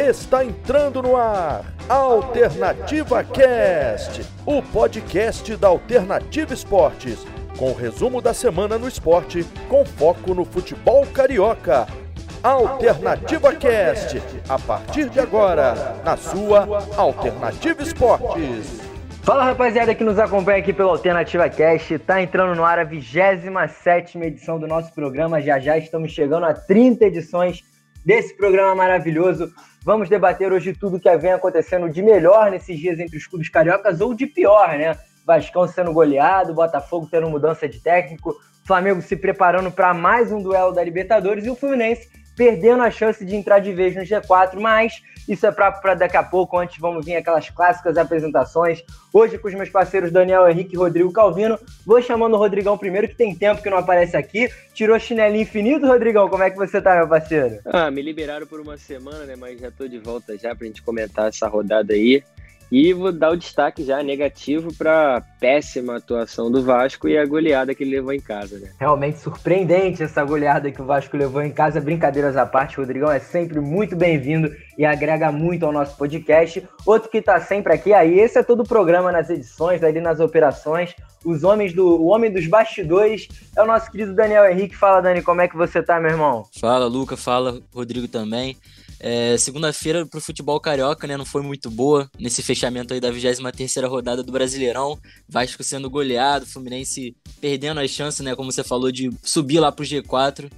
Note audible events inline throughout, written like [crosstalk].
Está entrando no ar Alternativa Cast, o podcast da Alternativa Esportes, com o resumo da semana no esporte, com foco no futebol carioca. Alternativa Cast, a partir de agora, na sua Alternativa Esportes. Fala rapaziada que nos acompanha aqui pelo Alternativa Cast, tá entrando no ar a 27 edição do nosso programa, já já estamos chegando a 30 edições desse programa maravilhoso. Vamos debater hoje tudo que vem acontecendo de melhor nesses dias entre os clubes cariocas ou de pior, né? Vascão sendo goleado, Botafogo tendo mudança de técnico, Flamengo se preparando para mais um duelo da Libertadores e o Fluminense perdendo a chance de entrar de vez no G4, mas isso é para daqui a pouco, antes vamos vir aquelas clássicas apresentações. Hoje com os meus parceiros Daniel Henrique e Rodrigo Calvino. Vou chamando o Rodrigão primeiro, que tem tempo que não aparece aqui. Tirou chinelinho infinito, Rodrigão. Como é que você tá, meu parceiro? Ah, me liberaram por uma semana, né? Mas já tô de volta já pra gente comentar essa rodada aí. E vou dar o destaque já negativo para a péssima atuação do Vasco e a goleada que ele levou em casa. Né? Realmente surpreendente essa goleada que o Vasco levou em casa. Brincadeiras à parte, o Rodrigão é sempre muito bem-vindo e agrega muito ao nosso podcast. Outro que está sempre aqui, aí esse é todo o programa nas edições, ali nas operações. Os homens do o homem dos bastidores é o nosso querido Daniel Henrique. Fala, Dani, como é que você tá, meu irmão? Fala, Luca. Fala, Rodrigo também. É, Segunda-feira pro futebol carioca, né, não foi muito boa nesse fechamento aí da 23ª rodada do Brasileirão. Vasco sendo goleado, Fluminense perdendo as chances, né, como você falou, de subir lá pro G4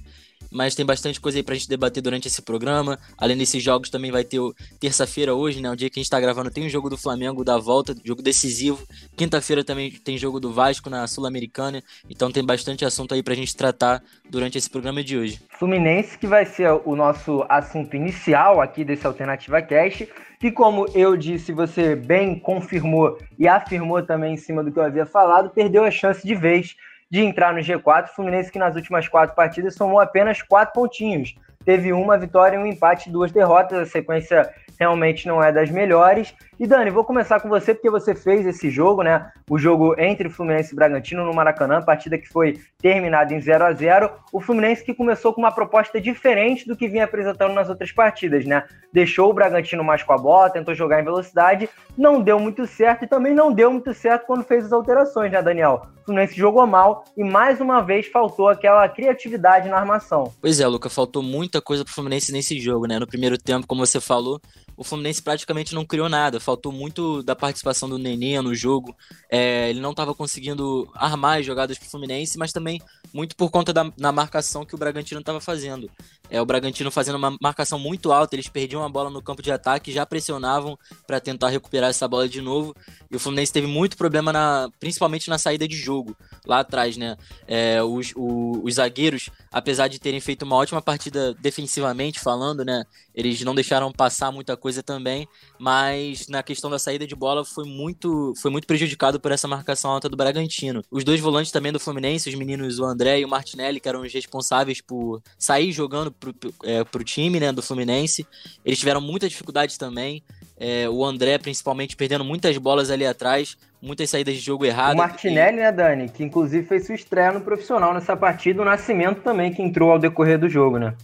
mas tem bastante coisa aí pra gente debater durante esse programa. Além desses jogos, também vai ter terça-feira hoje, né? O dia que a gente tá gravando, tem o jogo do Flamengo da volta, jogo decisivo. Quinta-feira também tem jogo do Vasco na Sul-Americana. Então tem bastante assunto aí pra gente tratar durante esse programa de hoje. Fluminense, que vai ser o nosso assunto inicial aqui desse Alternativa Cast. Que, como eu disse, você bem confirmou e afirmou também em cima do que eu havia falado, perdeu a chance de vez de entrar no G4. Fluminense que nas últimas quatro partidas somou apenas quatro pontinhos. Teve uma vitória, um empate, duas derrotas. A sequência realmente não é das melhores. E Dani, vou começar com você porque você fez esse jogo, né? O jogo entre Fluminense e Bragantino no Maracanã, partida que foi terminada em 0 a 0. O Fluminense que começou com uma proposta diferente do que vinha apresentando nas outras partidas, né? Deixou o Bragantino mais com a bola, tentou jogar em velocidade, não deu muito certo e também não deu muito certo quando fez as alterações, né, Daniel? O Fluminense jogou mal e mais uma vez faltou aquela criatividade na armação. Pois é, Luca, faltou muita coisa pro Fluminense nesse jogo, né? No primeiro tempo, como você falou, o Fluminense praticamente não criou nada. Faltou muito da participação do Nenê no jogo. É, ele não estava conseguindo armar as jogadas para o Fluminense, mas também muito por conta da na marcação que o Bragantino estava fazendo. É, o Bragantino fazendo uma marcação muito alta, eles perdiam a bola no campo de ataque, já pressionavam para tentar recuperar essa bola de novo. E o Fluminense teve muito problema, na, principalmente na saída de jogo, lá atrás, né? É, os, o, os zagueiros, apesar de terem feito uma ótima partida defensivamente falando, né? Eles não deixaram passar muita coisa também, mas na questão da saída de bola foi muito, foi muito prejudicado por essa marcação alta do Bragantino. Os dois volantes também do Fluminense, os meninos o André e o Martinelli, que eram os responsáveis por sair jogando pro, é, pro time né, do Fluminense, eles tiveram muita dificuldade também. É, o André, principalmente, perdendo muitas bolas ali atrás, muitas saídas de jogo erradas. O Martinelli, e... né, Dani? Que inclusive fez sua estreia no profissional nessa partida. O Nascimento também, que entrou ao decorrer do jogo, né?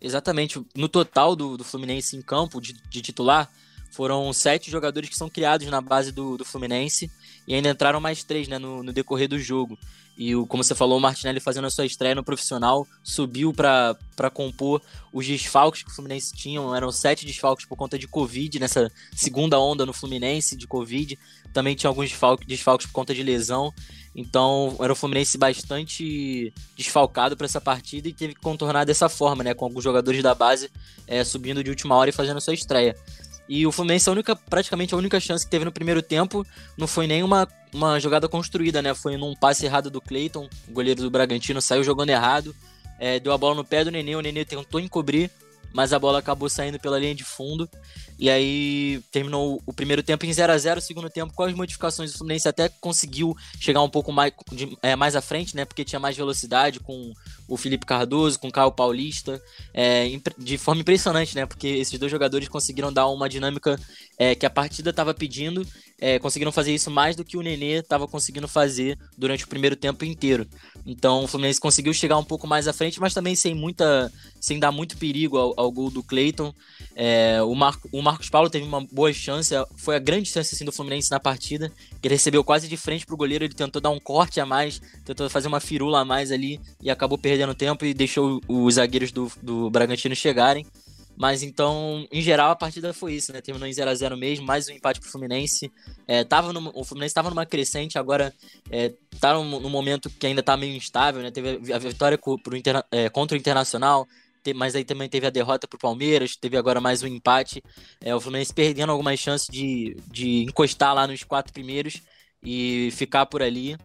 Exatamente. No total do, do Fluminense em campo, de, de, titular, foram sete jogadores que são criados na base do, do Fluminense e ainda entraram mais três né, no, no decorrer do jogo. E o, como você falou, o Martinelli fazendo a sua estreia no profissional, subiu para compor os desfalques que o Fluminense tinha. Eram sete desfalques por conta de Covid, nessa segunda onda no Fluminense de Covid. Também tinha alguns desfalques, desfalques por conta de lesão. Então era o Fluminense bastante desfalcado para essa partida e teve que contornar dessa forma, né? Com alguns jogadores da base é, subindo de última hora e fazendo a sua estreia. E o Fluminense, a única, praticamente a única chance que teve no primeiro tempo não foi nem uma, jogada construída, né? Foi num passe errado do Cleiton, o goleiro do Bragantino saiu jogando errado, é, deu a bola no pé do Nenê, o Nenê tentou encobrir, mas a bola acabou saindo pela linha de fundo. E aí terminou o primeiro tempo em 0 a 0 o segundo tempo com as modificações do Fluminense até conseguiu chegar um pouco mais, de, é, mais à frente, né? Porque tinha mais velocidade com o Felipe Cardoso, com o Caio Paulista, é, de forma impressionante, né? Porque esses dois jogadores conseguiram dar uma dinâmica é, que a partida estava pedindo é, conseguiram fazer isso mais do que o Nenê estava conseguindo fazer durante o primeiro tempo inteiro. Então o Fluminense conseguiu chegar um pouco mais à frente, mas também sem muita, sem dar muito perigo ao, ao gol do Cleiton. É, o, Mar, o Marcos Paulo teve uma boa chance, foi a grande chance assim, do Fluminense na partida, que ele recebeu quase de frente para o goleiro, ele tentou dar um corte a mais, tentou fazer uma firula a mais ali e acabou perdendo tempo e deixou os zagueiros do, do Bragantino chegarem. Mas então, em geral, a partida foi isso, né? Terminou em 0 a 0 mesmo, mais um empate pro Fluminense. É, tava o Fluminense estava numa crescente, agora é, tá num, num, momento que ainda tá meio instável, né? Teve a, vitória pro, pro é, contra o Internacional, mas aí também teve a derrota pro Palmeiras, teve agora mais um empate. É, o Fluminense perdendo algumas chances de, de encostar lá nos quatro primeiros e ficar por ali.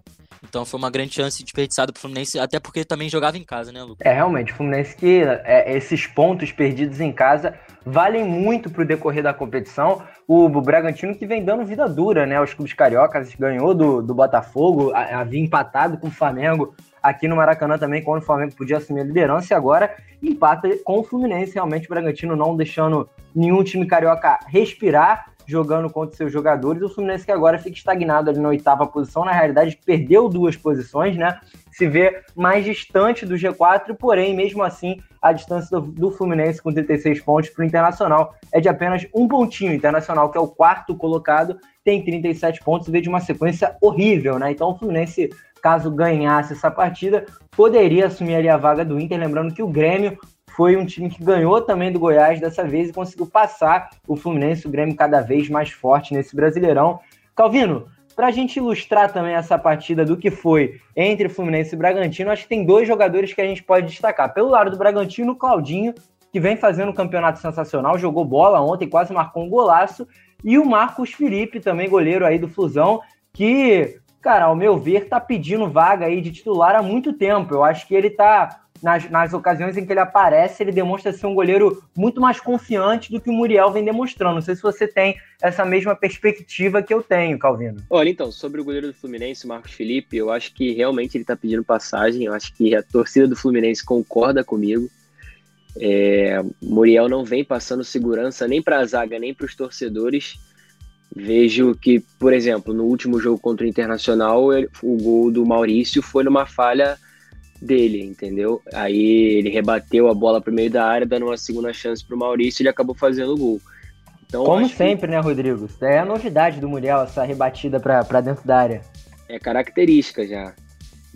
Então foi uma grande chance desperdiçada pro Fluminense, até porque também jogava em casa, né, Lucas? É, realmente, o Fluminense que é, esses pontos perdidos em casa valem muito pro decorrer da competição. O, o Bragantino que vem dando vida dura, né, aos clubes cariocas, ganhou do, do Botafogo, havia empatado com o Flamengo aqui no Maracanã também, quando o Flamengo podia assumir a liderança, e agora empata com o Fluminense. Realmente, o Bragantino não deixando nenhum time carioca respirar jogando contra seus jogadores. O Fluminense que agora fica estagnado ali na oitava posição, na realidade perdeu duas posições, né? Se vê mais distante do G4, porém, mesmo assim, a distância do, Fluminense com 36 pontos para o Internacional é de apenas um pontinho. O Internacional, que é o quarto colocado, tem 37 pontos e vê de uma sequência horrível, né? Então o Fluminense, caso ganhasse essa partida, poderia assumir ali a vaga do Inter, lembrando que o Grêmio foi um time que ganhou também do Goiás dessa vez e conseguiu passar o Fluminense, o Grêmio cada vez mais forte nesse Brasileirão. Calvino, para a gente ilustrar também essa partida do que foi entre Fluminense e Bragantino, acho que tem dois jogadores que a gente pode destacar. Pelo lado do Bragantino, Claudinho, que vem fazendo um campeonato sensacional, jogou bola ontem, quase marcou um golaço, e o Marcos Felipe, também goleiro aí do Flusão, que, cara, ao meu ver, tá pedindo vaga aí de titular há muito tempo. Eu acho que ele tá nas, nas ocasiões em que ele aparece, ele demonstra ser um goleiro muito mais confiante do que o Muriel vem demonstrando. Não sei se você tem essa mesma perspectiva que eu tenho, Calvino. Olha, então, sobre o goleiro do Fluminense, Marcos Felipe, eu acho que realmente ele está pedindo passagem. Eu acho que a torcida do Fluminense concorda comigo. É, Muriel não vem passando segurança nem para a zaga, nem para os torcedores. Vejo que, por exemplo, no último jogo contra o Internacional, o gol do Maurício foi numa falha dele, entendeu? Aí ele rebateu a bola pro meio da área, dando uma segunda chance pro Maurício e ele acabou fazendo o gol. Então, Como sempre, que... né, Rodrigo? É a novidade do Muriel, essa rebatida para dentro da área. É característica já.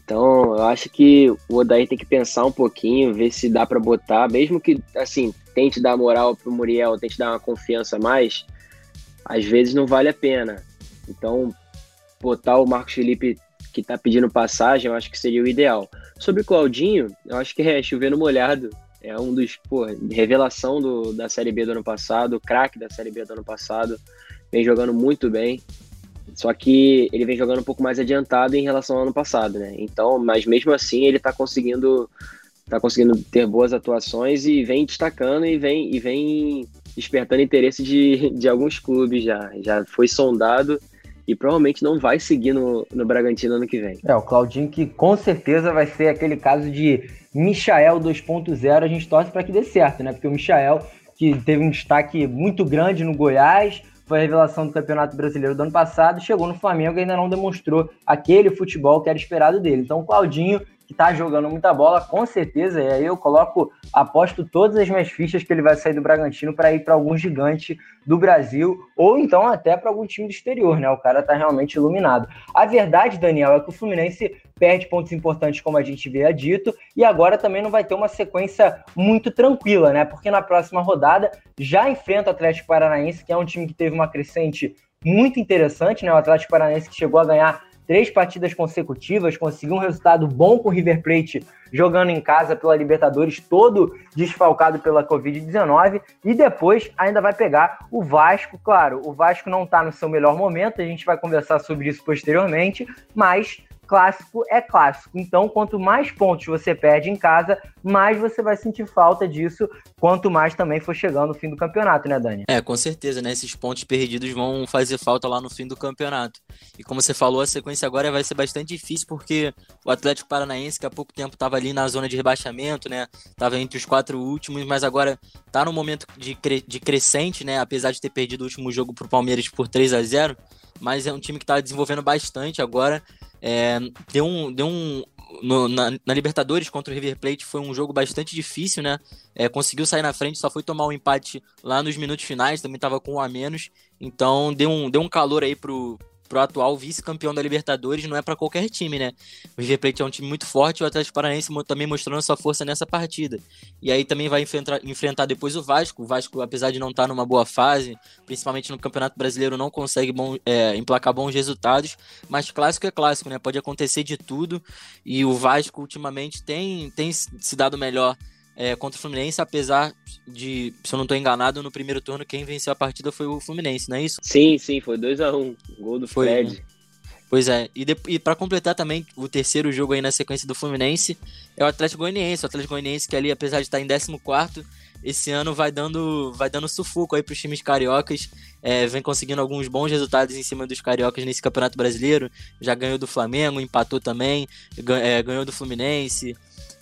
Então, eu acho que o Odair tem que pensar um pouquinho, ver se dá para botar, mesmo que, assim, tente dar moral pro Muriel, tente dar uma confiança a mais, às vezes não vale a pena. Então, botar o Marcos Felipe que tá pedindo passagem, eu acho que seria o ideal. Sobre o Claudinho, eu acho que é chovendo molhado. É um dos, pô, revelação do, da Série B do ano passado, craque da Série B do ano passado. Vem jogando muito bem. Só que ele vem jogando um pouco mais adiantado em relação ao ano passado, né? Então, mas mesmo assim ele tá conseguindo tá conseguindo ter boas atuações e vem destacando e vem e vem despertando interesse de, de alguns clubes já. Já foi sondado e provavelmente não vai seguir no, no Bragantino ano que vem. É, o Claudinho que com certeza vai ser aquele caso de Michael 2.0, a gente torce para que dê certo, né? Porque o Michael, que teve um destaque muito grande no Goiás, foi a revelação do Campeonato Brasileiro do ano passado, chegou no Flamengo e ainda não demonstrou aquele futebol que era esperado dele. Então o Claudinho que tá jogando muita bola, com certeza. E aí eu coloco, aposto todas as minhas fichas que ele vai sair do Bragantino para ir para algum gigante do Brasil, ou então até para algum time do exterior, né? O cara tá realmente iluminado. A verdade, Daniel, é que o Fluminense perde pontos importantes, como a gente havia dito, e agora também não vai ter uma sequência muito tranquila, né? Porque na próxima rodada já enfrenta o Atlético Paranaense, que é um time que teve uma crescente muito interessante, né? O Atlético Paranaense que chegou a ganhar três partidas consecutivas, conseguiu um resultado bom com o River Plate jogando em casa pela Libertadores, todo desfalcado pela Covid-19, e depois ainda vai pegar o Vasco. Claro, o Vasco não está no seu melhor momento, a gente vai conversar sobre isso posteriormente, mas clássico é clássico. Então, quanto mais pontos você perde em casa, mais você vai sentir falta disso, quanto mais também for chegando o fim do campeonato, né, Dani? É, com certeza, né? Esses pontos perdidos vão fazer falta lá no fim do campeonato. E como você falou, a sequência agora vai ser bastante difícil, porque o Atlético Paranaense, que há pouco tempo estava ali na zona de rebaixamento, né? Tava entre os quatro últimos, mas agora tá no momento de, cre de crescente, né? Apesar de ter perdido o último jogo pro Palmeiras por 3 a 0 mas é um time que está desenvolvendo bastante agora. É, deu um, deu um no, na, na, Libertadores contra o River Plate foi um jogo bastante difícil, né? É, conseguiu sair na frente, só foi tomar um empate lá nos minutos finais, também estava com um a menos. Então deu um, deu um calor aí pro, pro atual vice-campeão da Libertadores, não é para qualquer time, né? O River Plate é um time muito forte, o Atlético Paranaense também mostrando sua força nessa partida. E aí também vai enfrentar, enfrentar depois o Vasco. O Vasco, apesar de não estar tá numa boa fase, principalmente no Campeonato Brasileiro, não consegue bom, é, emplacar bons resultados, mas clássico é clássico, né? Pode acontecer de tudo. E o Vasco ultimamente tem, tem se dado melhor é, contra o Fluminense, apesar de, se eu não estou enganado, no primeiro turno quem venceu a partida foi o Fluminense, não é isso? Sim, sim, foi 2 a 1 um, gol do foi, Fred. Né? Pois é, e, e para completar também o terceiro jogo aí na sequência do Fluminense é o Atlético Goianiense, o Atlético Goianiense que ali, apesar de estar em 14 esse ano vai dando, vai dando sufoco aí para os times cariocas, é, vem conseguindo alguns bons resultados em cima dos cariocas nesse Campeonato Brasileiro, já ganhou do Flamengo, empatou também, é, ganhou do Fluminense,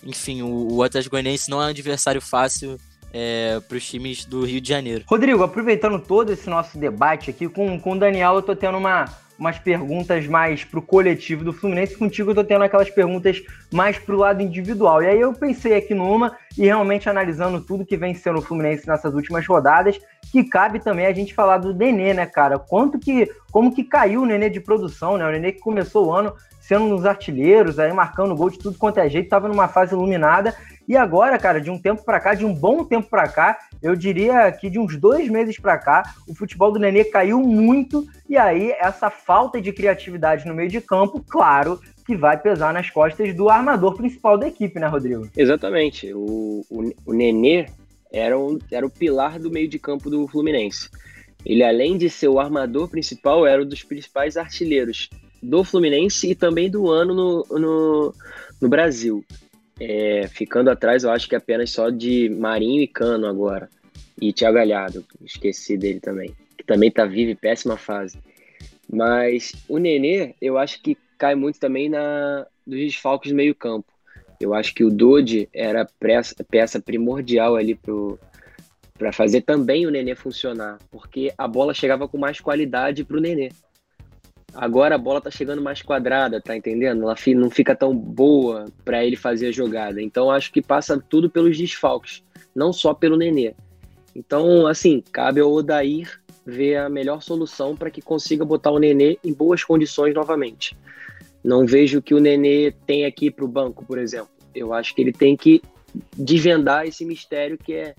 enfim, o, o Atlético Goianiense não é um adversário fácil é, para os times do Rio de Janeiro. Rodrigo, aproveitando todo esse nosso debate aqui, com, com o Daniel eu tô tendo uma, umas perguntas mais pro coletivo do Fluminense, contigo eu tô tendo aquelas perguntas mais pro lado individual. E aí eu pensei aqui numa e realmente analisando tudo que vem sendo o Fluminense nessas últimas rodadas, que cabe também a gente falar do Nenê, né, cara? Quanto que, como que caiu o Nenê de produção, né? O Nenê que começou o ano sendo nos artilheiros, aí marcando gol de tudo quanto é jeito, estava numa fase iluminada. E agora, cara, de um tempo para cá, de um bom tempo para cá, eu diria que de uns dois meses para cá, o futebol do Nenê caiu muito. E aí, essa falta de criatividade no meio de campo, claro, que vai pesar nas costas do armador principal da equipe, né, Rodrigo? Exatamente. O, o, o Nenê era, um, era o pilar do meio de campo do Fluminense. Ele, além de ser o armador principal, era um dos principais artilheiros do Fluminense e também do ano no, no, no Brasil. É, ficando atrás, eu acho que apenas só de Marinho e Cano agora. E Thiago Galhardo, esqueci dele também, que também tá vivo em péssima fase. Mas o Nenê, eu acho que cai muito também na dos desfalques do meio campo. Eu acho que o Dodi era peça, peça primordial ali para fazer também o Nenê funcionar, porque a bola chegava com mais qualidade para o Nenê. Agora a bola tá chegando mais quadrada, tá entendendo? Ela não fica tão boa para ele fazer a jogada. Então acho que passa tudo pelos desfalques, não só pelo Nenê. Então, assim, cabe ao Odair ver a melhor solução para que consiga botar o Nenê em boas condições novamente. Não vejo que o Nenê tem aqui para o banco, por exemplo. Eu acho que ele tem que desvendar esse mistério que é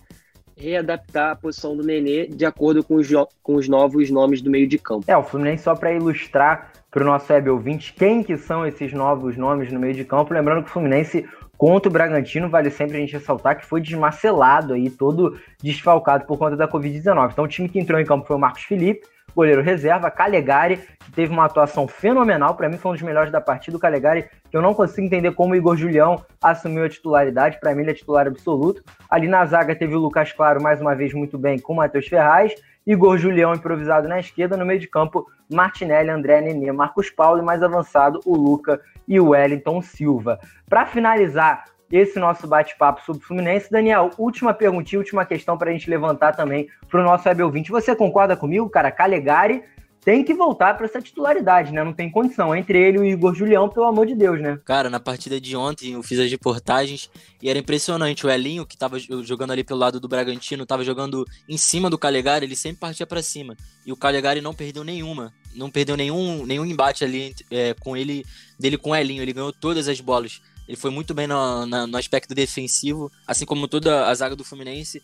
readaptar a posição do Nenê de acordo com os, com os novos nomes do meio de campo. É, o Fluminense, só para ilustrar para o nosso web ouvinte quem que são esses novos nomes no meio de campo, lembrando que o Fluminense contra o Bragantino, vale sempre a gente ressaltar que foi desmacelado aí, todo desfalcado por conta da Covid-19. Então o time que entrou em campo foi o Marcos Felipe, goleiro reserva, Calegari, que teve uma atuação fenomenal, para mim foi um dos melhores da partida, o Calegari, que eu não consigo entender como o Igor Julião assumiu a titularidade, para mim ele é titular absoluto. Ali na zaga teve o Lucas Claro, mais uma vez muito bem, com o Matheus Ferraz, Igor Julião improvisado na esquerda, no meio de campo, Martinelli, André Nenê, Marcos Paulo e mais avançado, o Luca e o Wellington Silva. Para finalizar esse nosso bate-papo sobre o Fluminense. Daniel, última perguntinha, última questão para a gente levantar também para o nosso web ouvinte. Você concorda comigo, cara? Calegari tem que voltar para essa titularidade, né? Não tem condição. Entre ele e o Igor Julião, pelo amor de Deus, né? Cara, na partida de ontem eu fiz as reportagens e era impressionante. O Elinho, que tava jogando ali pelo lado do Bragantino, tava jogando em cima do Calegari, ele sempre partia para cima. E o Calegari não perdeu nenhuma. Não perdeu nenhum, nenhum embate ali é, com ele, dele com o Elinho. Ele ganhou todas as bolas. Ele foi muito bem no, no, no aspecto defensivo, assim como toda a zaga do Fluminense.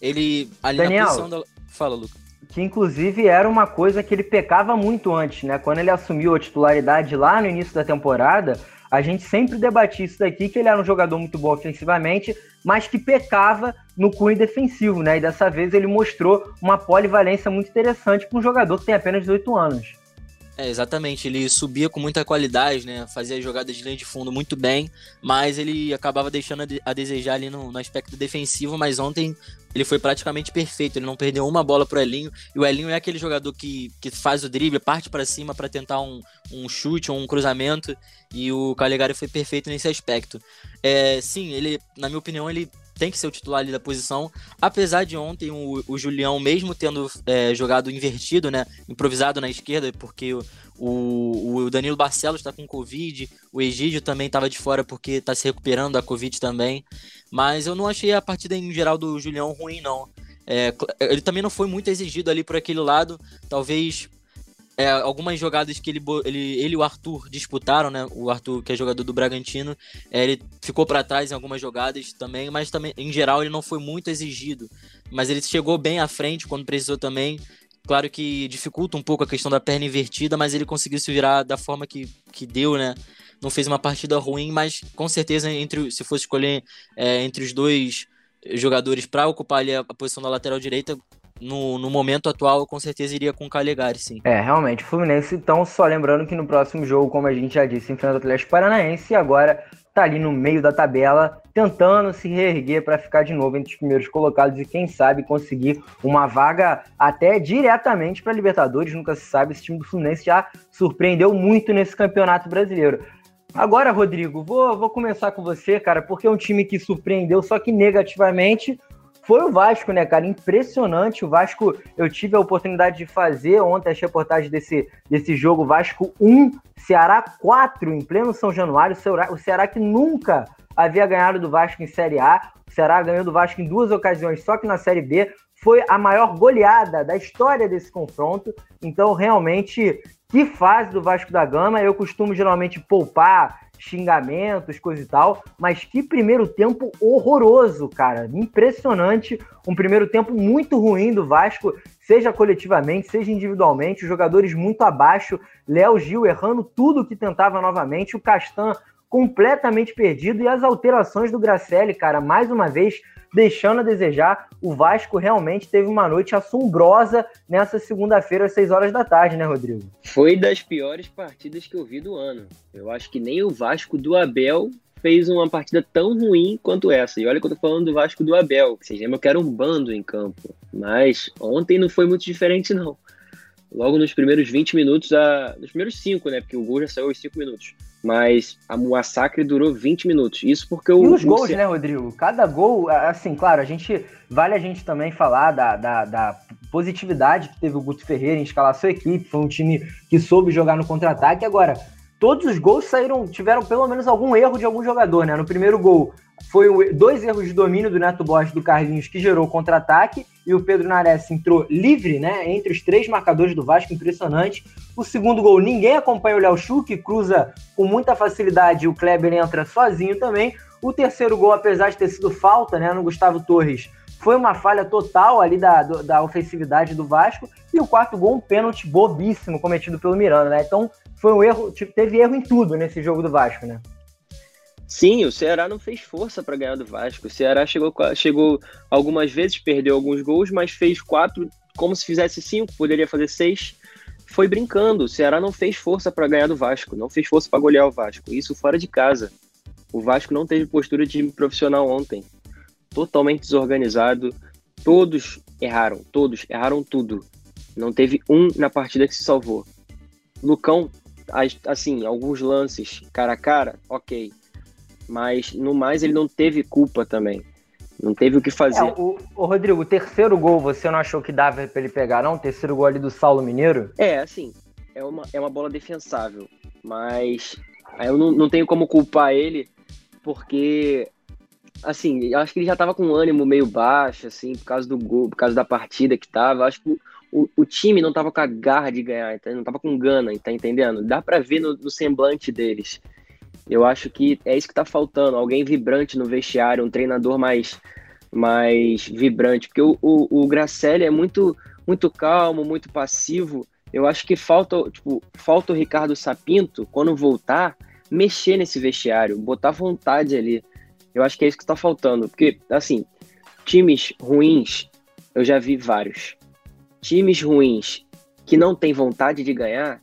Ele ali Daniel, na posição da. Fala, Luca. Que inclusive era uma coisa que ele pecava muito antes, né? Quando ele assumiu a titularidade lá no início da temporada, a gente sempre debatia isso daqui, que ele era um jogador muito bom ofensivamente, mas que pecava no cunho defensivo, né? E dessa vez ele mostrou uma polivalência muito interessante para um jogador que tem apenas 18 anos. É, exatamente. Ele subia com muita qualidade, né? Fazia jogadas de linha de fundo muito bem, mas ele acabava deixando a desejar ali no, no, aspecto defensivo. Mas ontem ele foi praticamente perfeito. Ele não perdeu uma bola pro Elinho. E o Elinho é aquele jogador que, que faz o drible, parte para cima para tentar um, um chute ou um cruzamento. E o Calegari foi perfeito nesse aspecto. É, sim, ele, na minha opinião, ele tem que ser o titular ali da posição. Apesar de ontem o, o Julião, mesmo tendo é, jogado invertido, né? Improvisado na esquerda, porque o, o Danilo Barcelos está com Covid, o Egídio também estava de fora porque está se recuperando da Covid também. Mas eu não achei a partida em geral do Julião ruim, não. É, ele também não foi muito exigido ali por aquele lado. Talvez é, algumas jogadas que ele, ele, ele e o Arthur disputaram, né? O Arthur, que é jogador do Bragantino, é, ele ficou para trás em algumas jogadas também, mas também, em geral, ele não foi muito exigido. Mas ele chegou bem à frente quando precisou também. Claro que dificulta um pouco a questão da perna invertida, mas ele conseguiu se virar da forma que, que deu, né? Não fez uma partida ruim, mas com certeza, entre se fosse escolher é, entre os dois jogadores para ocupar ali a, a posição da lateral direita, no, no momento atual, eu com certeza iria com o Calegari, sim. É, realmente, Fluminense, então, só lembrando que no próximo jogo, como a gente já disse, enfrenta o Atlético Paranaense e agora tá ali no meio da tabela, tentando se reerguer para ficar de novo entre os primeiros colocados e quem sabe conseguir uma vaga até diretamente para Libertadores, nunca se sabe, esse time do Fluminense já surpreendeu muito nesse Campeonato Brasileiro. Agora, Rodrigo, vou, vou começar com você, cara, porque é um time que surpreendeu, só que negativamente, foi o Vasco, né, cara? Impressionante. O Vasco, eu tive a oportunidade de fazer ontem as reportagens desse, desse jogo. Vasco 1, Ceará 4, em pleno São Januário. O Ceará que nunca havia ganhado do Vasco em Série A. O Ceará ganhou do Vasco em duas ocasiões, só que na Série B foi a maior goleada da história desse confronto. Então, realmente, que fase do Vasco da Gama. Eu costumo geralmente poupar xingamentos, coisa e tal, mas que primeiro tempo horroroso, cara. Impressionante. Um primeiro tempo muito ruim do Vasco, seja coletivamente, seja individualmente. Os jogadores muito abaixo. Léo Gil errando tudo que tentava novamente. O Castan completamente perdido. E as alterações do Gracelli, cara, mais uma vez deixando a desejar. O Vasco realmente teve uma noite assombrosa nessa segunda-feira, às 6 horas da tarde, né, Rodrigo? Foi das piores partidas que eu vi do ano. Eu acho que nem o Vasco do Abel fez uma partida tão ruim quanto essa. E olha que eu tô falando do Vasco do Abel. Vocês lembram que era um bando em campo. Mas ontem não foi muito diferente, não logo nos primeiros 20 minutos, a, nos primeiros 5, né? Porque o gol já saiu aos 5 minutos. Mas a massacre durou 20 minutos. Isso porque o. E os gols, né, Rodrigo? Cada gol, assim, claro, a gente. Vale a gente também falar da, da, da positividade que teve o Guto Ferreira em escalar sua equipe. Foi um time que soube jogar no contra-ataque. Agora, todos os gols saíram, tiveram pelo menos algum erro de algum jogador, né? No primeiro gol, foi dois erros de domínio do Neto Borges do Carlinhos que gerou contra-ataque e o Pedro Nares entrou livre, né, entre os três marcadores do Vasco, impressionante. O segundo gol, ninguém acompanha o Léo Chu, que cruza com muita facilidade, o Kleber entra sozinho também. O terceiro gol, apesar de ter sido falta, né, no Gustavo Torres, foi uma falha total ali da, da ofensividade do Vasco. E o quarto gol, um pênalti bobíssimo cometido pelo Miranda, né? Então, foi um erro, tipo, teve erro em tudo nesse jogo do Vasco, né? Sim, o Ceará não fez força para ganhar do Vasco. O Ceará chegou, chegou algumas vezes, perdeu alguns gols, mas fez quatro, como se fizesse cinco, poderia fazer seis. Foi brincando. O Ceará não fez força para ganhar do Vasco, não fez força para golear o Vasco. Isso fora de casa. O Vasco não teve postura de profissional ontem. Totalmente desorganizado. Todos erraram, todos erraram tudo. Não teve um na partida que se salvou. Lucão, assim, alguns lances cara a cara, ok mas no mais ele não teve culpa também. Não teve o que fazer. É, o, o, Rodrigo, o terceiro gol você não achou que dava para ele pegar, não? O terceiro gol ali do Saulo Mineiro? É, assim, é uma, é uma bola defensável, mas eu não, não tenho como culpar ele, porque, assim, eu acho que ele já tava com um ânimo meio baixo, assim, por causa do gol, por causa da partida que tava. Eu acho que o, o time não tava com a garra de ganhar, então, não tava com gana, tá entendendo? Dá para ver no, no semblante deles. Eu acho que é isso que está faltando, alguém vibrante no vestiário, um treinador mais, mais vibrante, porque o, o, o Gracelli é muito, muito calmo, muito passivo. Eu acho que falta, tipo, falta o Ricardo Sapinto, quando voltar, mexer nesse vestiário, botar vontade ali. Eu acho que é isso que está faltando, porque, assim, times ruins, eu já vi vários. Times ruins que não têm vontade de ganhar,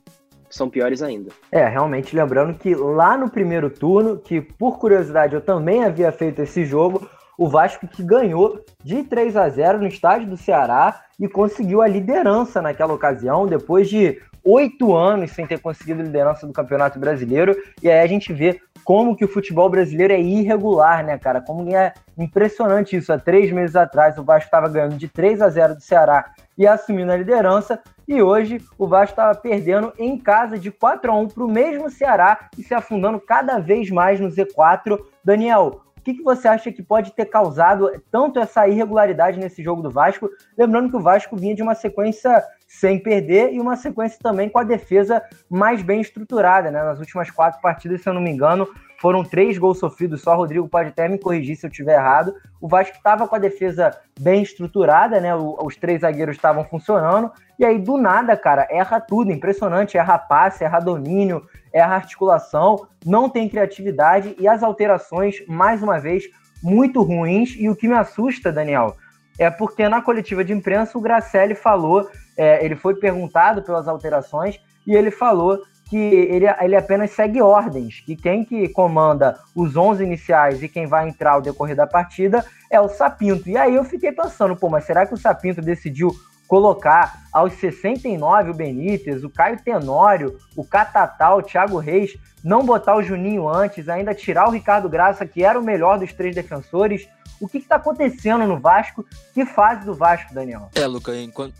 são piores ainda. É, realmente lembrando que lá no primeiro turno, que por curiosidade eu também havia feito esse jogo, O Vasco que ganhou de 3 a 0 no estádio do Ceará e conseguiu a liderança naquela ocasião, depois de oito anos sem ter conseguido liderança do Campeonato Brasileiro. E aí a gente vê como que o futebol brasileiro é irregular, né, cara? Como é impressionante isso. Há três meses atrás, o Vasco estava ganhando de 3 a 0 do Ceará e assumindo a liderança. E hoje o Vasco estava perdendo em casa de 4 a 1 para o mesmo Ceará e se afundando cada vez mais no Z4. Daniel, o que, que, você acha que pode ter causado tanto essa irregularidade nesse jogo do Vasco? Lembrando que o Vasco vinha de uma sequência sem perder e uma sequência também com a defesa mais bem estruturada, né? Nas últimas quatro partidas, se eu não me engano, foram três gols sofridos, só o Rodrigo pode até me corrigir se eu estiver errado. O Vasco estava com a defesa bem estruturada, né? os três zagueiros estavam funcionando, e aí do nada, cara, erra tudo, impressionante, erra passe, erra domínio, erra articulação, não tem criatividade e as alterações, mais uma vez, muito ruins. E o que me assusta, Daniel, é porque na coletiva de imprensa o Gracelli falou, é, ele foi perguntado pelas alterações e ele falou que ele, ele apenas segue ordens, que quem que comanda os 11 iniciais e quem vai entrar ao decorrer da partida é o Sapinto. E aí eu fiquei pensando, pô, mas será que o Sapinto decidiu colocar aos 69 o Benítez, o Caio Tenório, o Catatal, o Thiago Reis, não botar o Juninho antes, ainda tirar o Ricardo Graça, que era o melhor dos três defensores. O que está acontecendo no Vasco? Que fase do Vasco, Daniel? É, Luca,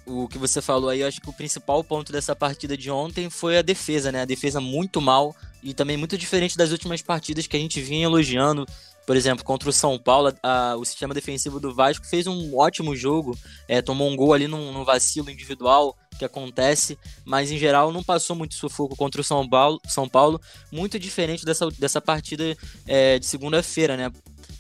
o que você falou aí, eu acho que o principal ponto dessa partida de ontem foi a defesa, né? A defesa muito mal e também muito diferente das últimas partidas que a gente vinha elogiando por exemplo, contra o São Paulo, a, o sistema defensivo do Vasco fez um ótimo jogo, é, tomou um gol ali num, num, vacilo individual que acontece, mas em geral não passou muito sufoco contra o São Paulo, São Paulo muito diferente dessa, dessa partida é, de segunda-feira, né?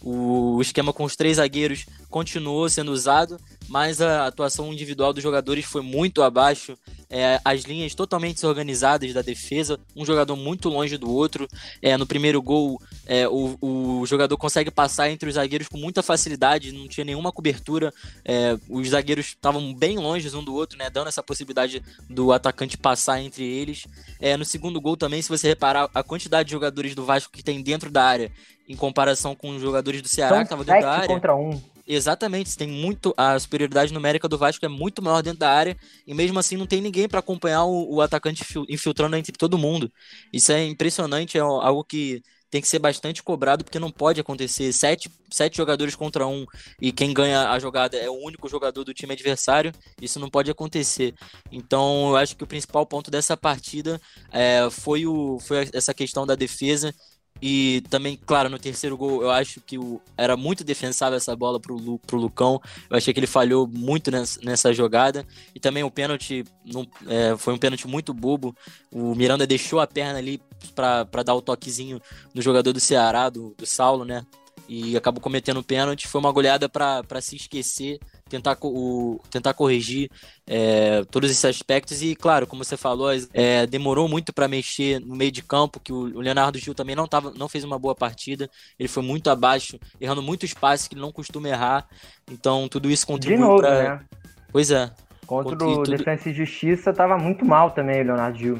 O esquema com os três zagueiros continuou sendo usado, mas a atuação individual dos jogadores foi muito abaixo. É, as linhas totalmente desorganizadas da defesa, um jogador muito longe do outro. É, no primeiro gol, é, o, o, jogador consegue passar entre os zagueiros com muita facilidade, não tinha nenhuma cobertura. É, os zagueiros estavam bem longe um do outro, né, dando essa possibilidade do atacante passar entre eles. É, no segundo gol também, se você reparar a quantidade de jogadores do Vasco que tem dentro da área em comparação com os jogadores do Ceará São que estavam dentro da área. contra um. Exatamente, tem muito a superioridade numérica do Vasco é muito maior dentro da área e mesmo assim não tem ninguém para acompanhar o, o, atacante infiltrando entre todo mundo. Isso é impressionante, é algo que tem que ser bastante cobrado porque não pode acontecer sete, sete jogadores contra um e quem ganha a jogada é o único jogador do time adversário. Isso não pode acontecer. Então eu acho que o principal ponto dessa partida é, foi, o, foi essa questão da defesa e também, claro, no terceiro gol, eu acho que o, era muito defensável essa bola pro, Lu, pro Lucão. Eu achei que ele falhou muito nessa, nessa jogada. E também o pênalti não, é, foi um pênalti muito bobo. O Miranda deixou a perna ali para dar o toquezinho no jogador do Ceará, do, do Saulo, né? E acabou cometendo pênalti. Foi uma goleada para se esquecer tentar, o, tentar corrigir é, todos esses aspectos. E, claro, como você falou, é, demorou muito para mexer no meio de campo, que o, Leonardo Gil também não, tava, não fez uma boa partida. Ele foi muito abaixo, errando muitos passes que ele não costuma errar. Então, tudo isso contribuiu para. Né? Pois é. Contra o tudo... Defensa e Justiça, tava muito mal também o Leonardo Gil.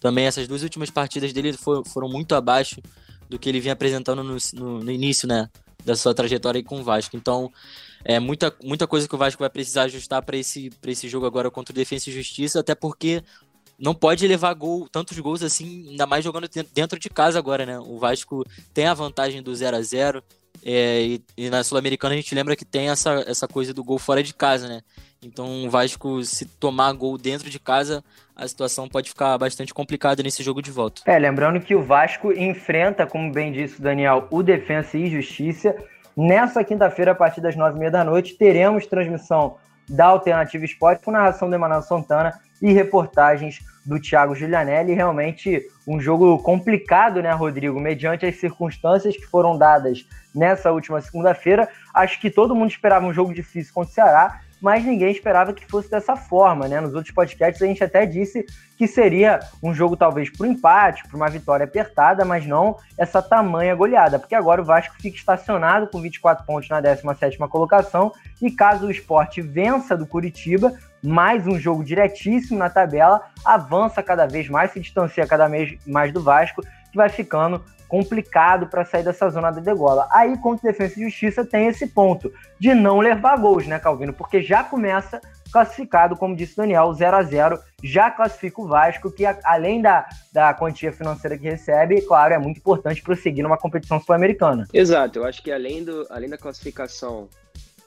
Também essas duas últimas partidas dele foram, muito abaixo do que ele vinha apresentando no, no, no início, né? Da sua trajetória aí com o Vasco. Então, é muita, muita coisa que o Vasco vai precisar ajustar para esse, esse jogo agora contra o Defensa e Justiça, até porque não pode levar gol, tantos gols assim, ainda mais jogando dentro de casa agora, né? O Vasco tem a vantagem do 0 a 0 é, e, e, na Sul-Americana a gente lembra que tem essa, essa coisa do gol fora de casa, né? Então o Vasco, se tomar gol dentro de casa, a situação pode ficar bastante complicada nesse jogo de volta. É, lembrando que o Vasco enfrenta, como bem disse o Daniel, o Defensa e Justiça Nessa quinta-feira, a partir das nove e meia da noite, teremos transmissão da Alternativa Esporte com narração do Emanuel Santana e reportagens do Thiago Giulianelli. Realmente um jogo complicado, né, Rodrigo? Mediante as circunstâncias que foram dadas nessa última segunda-feira. Acho que todo mundo esperava um jogo difícil contra o Ceará mas ninguém esperava que fosse dessa forma, né? Nos outros podcasts a gente até disse que seria um jogo talvez para empate, para uma vitória apertada, mas não essa tamanha goleada, porque agora o Vasco fica estacionado com 24 pontos na 17ª colocação e caso o esporte vença do Curitiba, mais um jogo diretíssimo na tabela, avança cada vez mais, se distancia cada vez mais do Vasco que vai ficando complicado para sair dessa zona da degola. Aí, contra Defesa e Justiça, tem esse ponto de não levar gols, né, Calvino? Porque já começa classificado, como disse Daniel, 0 a 0 já classifica o Vasco, que além da, da quantia financeira que recebe, claro, é muito importante prosseguir numa competição sul-americana. Exato, eu acho que além, do, além da classificação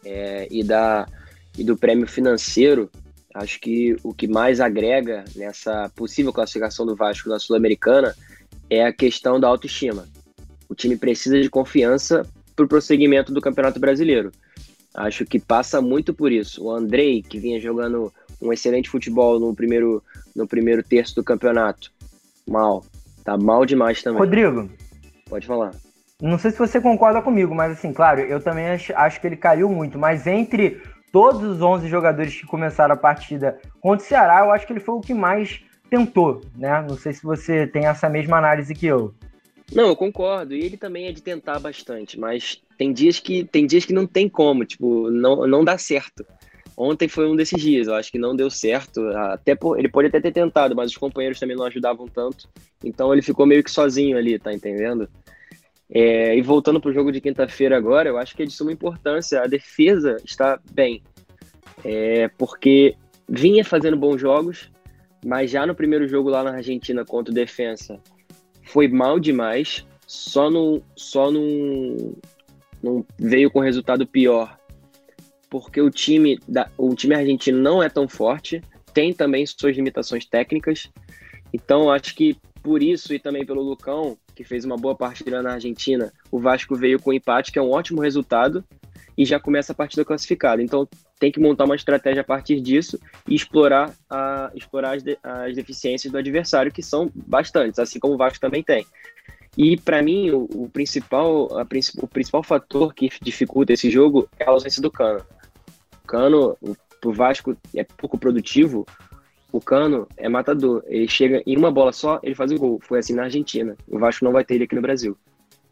é, e, da, e do prêmio financeiro, acho que o que mais agrega nessa possível classificação do Vasco na Sul-Americana é a questão da autoestima. O time precisa de confiança para o prosseguimento do Campeonato Brasileiro. Acho que passa muito por isso. O Andrei, que vinha jogando um excelente futebol no primeiro, no primeiro terço do campeonato, mal. Tá mal demais também. Rodrigo. Pode falar. Não sei se você concorda comigo, mas assim, claro, eu também acho, acho que ele caiu muito. Mas entre todos os 11 jogadores que começaram a partida contra o Ceará, eu acho que ele foi o que mais tentou, né? Não sei se você tem essa mesma análise que eu. Não, eu concordo. E ele também é de tentar bastante, mas tem dias que tem dias que não tem como, tipo, não, não dá certo. Ontem foi um desses dias, eu acho que não deu certo. Até por, ele pode até ter tentado, mas os companheiros também não ajudavam tanto. Então ele ficou meio que sozinho ali, tá entendendo? É, e voltando para o jogo de quinta-feira agora, eu acho que é de suma importância. A defesa está bem, é, porque vinha fazendo bons jogos, mas já no primeiro jogo lá na Argentina contra o Defensa foi mal demais, só não, só não veio com resultado pior, porque o time, da, o time argentino não é tão forte, tem também suas limitações técnicas, então acho que por isso e também pelo Lucão, que fez uma boa partida na Argentina, o Vasco veio com empate, que é um ótimo resultado, e já começa a partida classificada. Então tem que montar uma estratégia a partir disso e explorar, a, explorar as, de, as deficiências do adversário, que são bastantes, assim como o Vasco também tem. E para mim, o, o principal, a, o principal fator que dificulta esse jogo é a ausência do Cano. O Cano, o, o Vasco é pouco produtivo, o Cano é matador. Ele chega em uma bola só, ele faz o gol. Foi assim na Argentina. O Vasco não vai ter ele aqui no Brasil.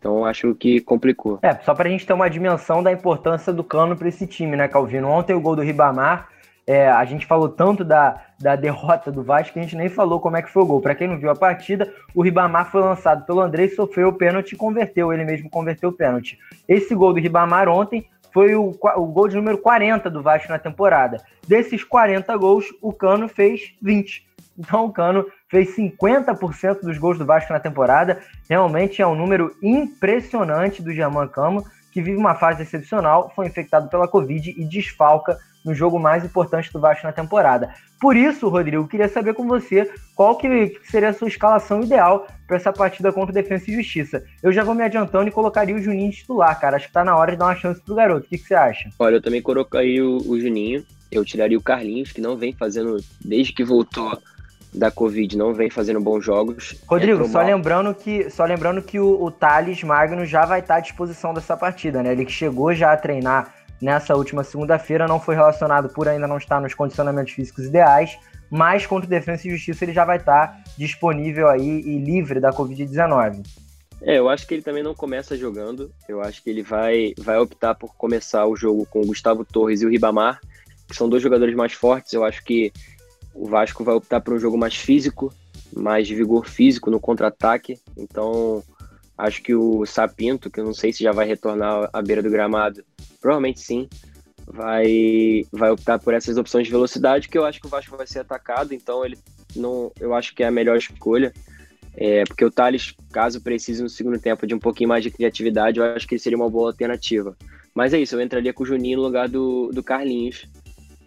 Então acho que complicou. É, só para a gente ter uma dimensão da importância do Cano para esse time, né, Calvino? Ontem o gol do Ribamar, é, a gente falou tanto da, da derrota do Vasco que a gente nem falou como é que foi o gol. Para quem não viu a partida, o Ribamar foi lançado pelo André, sofreu o pênalti e converteu, ele mesmo converteu o pênalti. Esse gol do Ribamar ontem foi o, o gol de número 40 do Vasco na temporada. Desses 40 gols, o Cano fez 20. Então o Cano fez 50% dos gols do Vasco na temporada. Realmente é um número impressionante do Germán Camo, que vive uma fase excepcional, foi infectado pela Covid e desfalca no jogo mais importante do Vasco na temporada. Por isso, Rodrigo, queria saber com você qual que seria a sua escalação ideal para essa partida contra o Defensa e Justiça. Eu já vou me adiantando e colocaria o Juninho titular, cara. Acho que tá na hora de dar uma chance pro garoto. O que, que você acha? Olha, eu também colocaria o, o Juninho. Eu tiraria o Carlinhos, que não vem fazendo, desde que voltou da Covid não vem fazendo bons jogos. Rodrigo, só lembrando que, só lembrando que o, o Thales Magno já vai estar à disposição dessa partida, né? Ele que chegou já a treinar nessa última segunda-feira, não foi relacionado por ainda não estar nos condicionamentos físicos ideais, mas contra o Defesa e Justiça ele já vai estar disponível aí e livre da Covid-19. É, eu acho que ele também não começa jogando. Eu acho que ele vai, vai optar por começar o jogo com o Gustavo Torres e o Ribamar, que são dois jogadores mais fortes. Eu acho que o Vasco vai optar por um jogo mais físico, mais de vigor físico no contra-ataque. Então, acho que o Sapinto, que eu não sei se já vai retornar à beira do gramado, provavelmente sim, vai, vai optar por essas opções de velocidade, que eu acho que o Vasco vai ser atacado, então ele não, eu acho que é a melhor escolha. É, porque o Thales, caso precise no segundo tempo de um pouquinho mais de criatividade, eu acho que seria uma boa alternativa. Mas é isso, eu entraria com o Juninho no lugar do, do Carlinhos,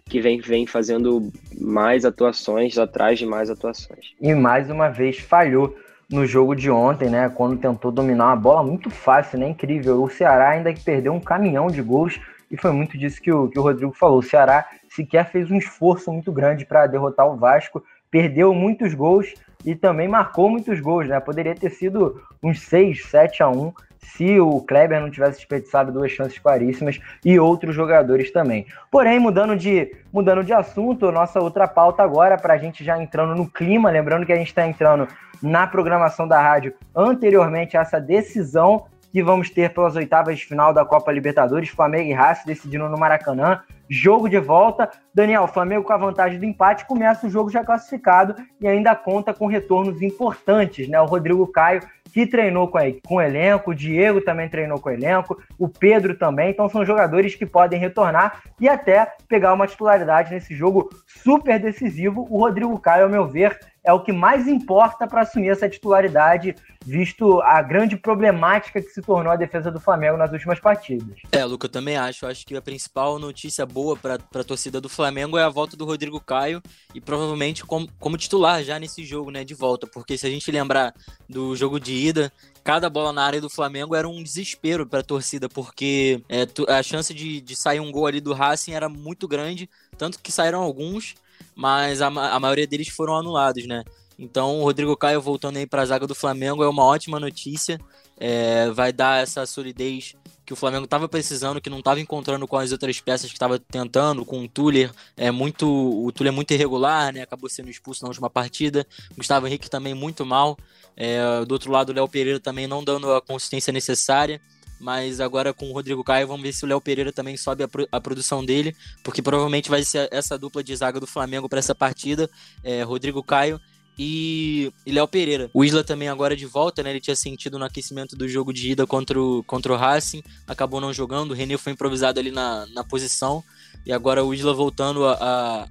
que vem, vem fazendo mais atuações atrás de mais atuações. E mais uma vez falhou no jogo de ontem, né? Quando tentou dominar uma bola muito fácil, né? Incrível. O Ceará ainda perdeu um caminhão de gols e foi muito disso que o, que o Rodrigo falou. O Ceará sequer fez um esforço muito grande para derrotar o Vasco, perdeu muitos gols e também marcou muitos gols, né? Poderia ter sido uns 6, 7 a 1 se o Kleber não tivesse desperdiçado duas chances claríssimas e outros jogadores também. Porém, mudando de, mudando de assunto, nossa outra pauta agora, para a gente já entrando no clima, lembrando que a gente está entrando na programação da rádio anteriormente a essa decisão que vamos ter pelas oitavas de final da Copa Libertadores, Flamengo e Racing decidindo no Maracanã. Jogo de volta. Daniel, Flamengo com a vantagem do empate, começa o jogo já classificado e ainda conta com retornos importantes, né? O Rodrigo Caio, que treinou com, a, com o elenco, o Diego também treinou com o elenco, o Pedro também, então são jogadores que podem retornar e até pegar uma titularidade nesse jogo super decisivo. O Rodrigo Caio, ao meu ver, é o que mais importa para assumir essa titularidade, visto a grande problemática que se tornou a defesa do Flamengo nas últimas partidas. É, Luca, eu também acho. Acho que a principal notícia boa para a torcida do Flamengo é a volta do Rodrigo Caio e provavelmente como, como titular já nesse jogo, né, de volta. Porque se a gente lembrar do jogo de ida, cada bola na área do Flamengo era um desespero para a torcida, porque é, a chance de, de sair um gol ali do Racing era muito grande, tanto que saíram alguns mas a, a maioria deles foram anulados, né? Então, o Rodrigo Caio voltando aí para a zaga do Flamengo é uma ótima notícia. É, vai dar essa solidez que o Flamengo estava precisando, que não estava encontrando com as outras peças que estava tentando, com o Tuller, é muito, o Tuller é muito irregular, né? Acabou sendo expulso na última partida. Gustavo Henrique também muito mal. É, do outro lado, o Léo Pereira também não dando a consistência necessária mas agora com o Rodrigo Caio, vamos ver se o Léo Pereira também sobe a, pro, a, produção dele, porque provavelmente vai ser essa dupla de zaga do Flamengo para essa partida, é, Rodrigo Caio e, e Léo Pereira. O Isla também agora de volta, né? Ele tinha sentido no aquecimento do jogo de ida contra o, contra o Racing, acabou não jogando, o René foi improvisado ali na, na posição, e agora o Isla voltando à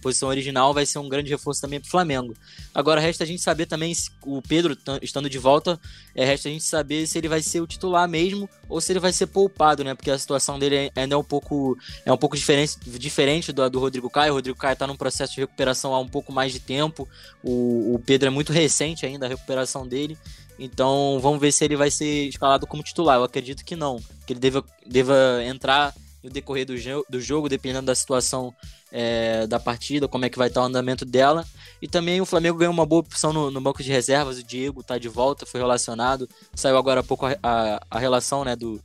posição original vai ser um grande reforço também para o Flamengo. Agora resta a gente saber também se o Pedro estando de volta, é, resta a gente saber se ele vai ser o titular mesmo ou se ele vai ser poupado, né? Porque a situação dele ainda é um pouco é um pouco diferente, diferente do, do Rodrigo Caio. O Rodrigo Caio está num processo de recuperação há um pouco mais de tempo. O, o Pedro é muito recente ainda a recuperação dele. Então vamos ver se ele vai ser escalado como titular. Eu acredito que não, que ele deva, deva entrar no decorrer do, do jogo, dependendo da situação é, da partida, como é que vai estar o andamento dela. E também o Flamengo ganhou uma boa opção no, no banco de reservas, o Diego está de volta, foi relacionado, saiu agora há pouco a, a, a relação né, do,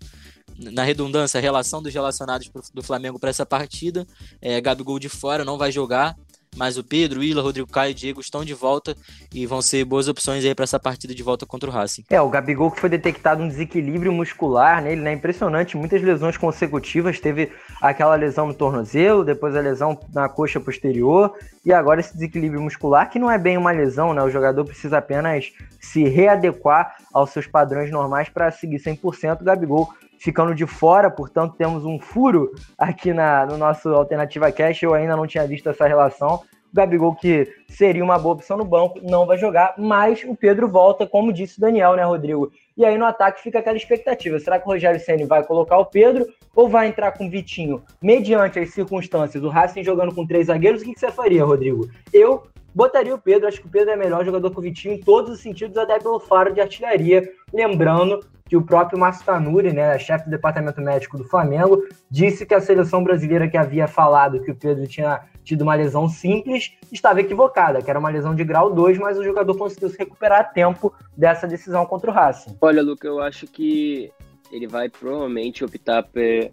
na redundância, a relação dos relacionados do Flamengo para essa partida. É, Gabigol de fora, não vai jogar mas o Pedro, Ila, Rodrigo Caio e Diego estão de volta e vão ser boas opções aí para essa partida de volta contra o Racing. É, o Gabigol que foi detectado um desequilíbrio muscular nele, né? Impressionante, muitas lesões consecutivas. Teve aquela lesão no tornozelo, depois a lesão na coxa posterior e agora esse desequilíbrio muscular, que não é bem uma lesão, né? O jogador precisa apenas se readequar aos seus padrões normais para seguir 100%. O Gabigol ficando de fora, portanto temos um furo aqui na, no nosso Alternativa Cash, eu ainda não tinha visto essa relação. O Gabigol, que seria uma boa opção no banco, não vai jogar, mas o Pedro volta, como disse o Daniel, né, Rodrigo? E aí no ataque fica aquela expectativa: será que o Rogério Senni vai colocar o Pedro ou vai entrar com o Vitinho? Mediante as circunstâncias, o Racing jogando com três zagueiros, o que, que você faria, Rodrigo? Eu botaria o Pedro, acho que o Pedro é melhor jogador que o Vitinho em todos os sentidos, até pelo faro de artilharia. Lembrando que o próprio Márcio Tanuri, né, chefe do departamento médico do Flamengo, disse que a seleção brasileira que havia falado que o Pedro tinha tido uma lesão simples estava equivocada, que era uma lesão de grau 2, mas o jogador conseguiu se recuperar a tempo dessa decisão contra o Racing. Olha, Luca, eu acho que ele vai provavelmente optar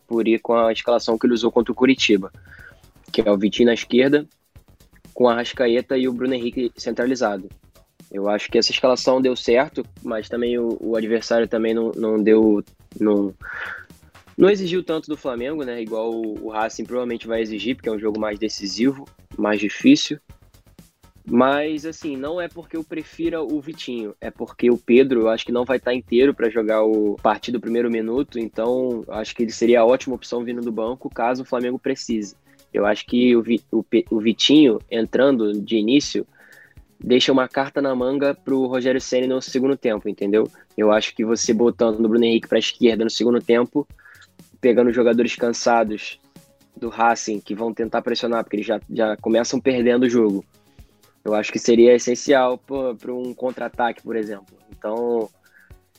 por ir com a escalação que ele usou contra o Curitiba, que é o Vitinho na esquerda, com a Rascaeta e o Bruno Henrique centralizado. Eu acho que essa escalação deu certo, mas também o, o adversário também não, não deu. Não, não exigiu tanto do Flamengo, né? Igual o, o Racing provavelmente vai exigir, porque é um jogo mais decisivo, mais difícil. Mas, assim, não é porque eu prefira o Vitinho, é porque o Pedro eu acho que não vai estar inteiro para jogar o partido do primeiro minuto, então acho que ele seria a ótima opção vindo do banco caso o Flamengo precise. Eu acho que o, o, o Vitinho entrando de início deixa uma carta na manga pro Rogério Ceni no segundo tempo, entendeu? Eu acho que você botando o Bruno Henrique para esquerda no segundo tempo, pegando jogadores cansados do Racing que vão tentar pressionar, porque eles já, já começam perdendo o jogo. Eu acho que seria essencial para um contra-ataque, por exemplo. Então,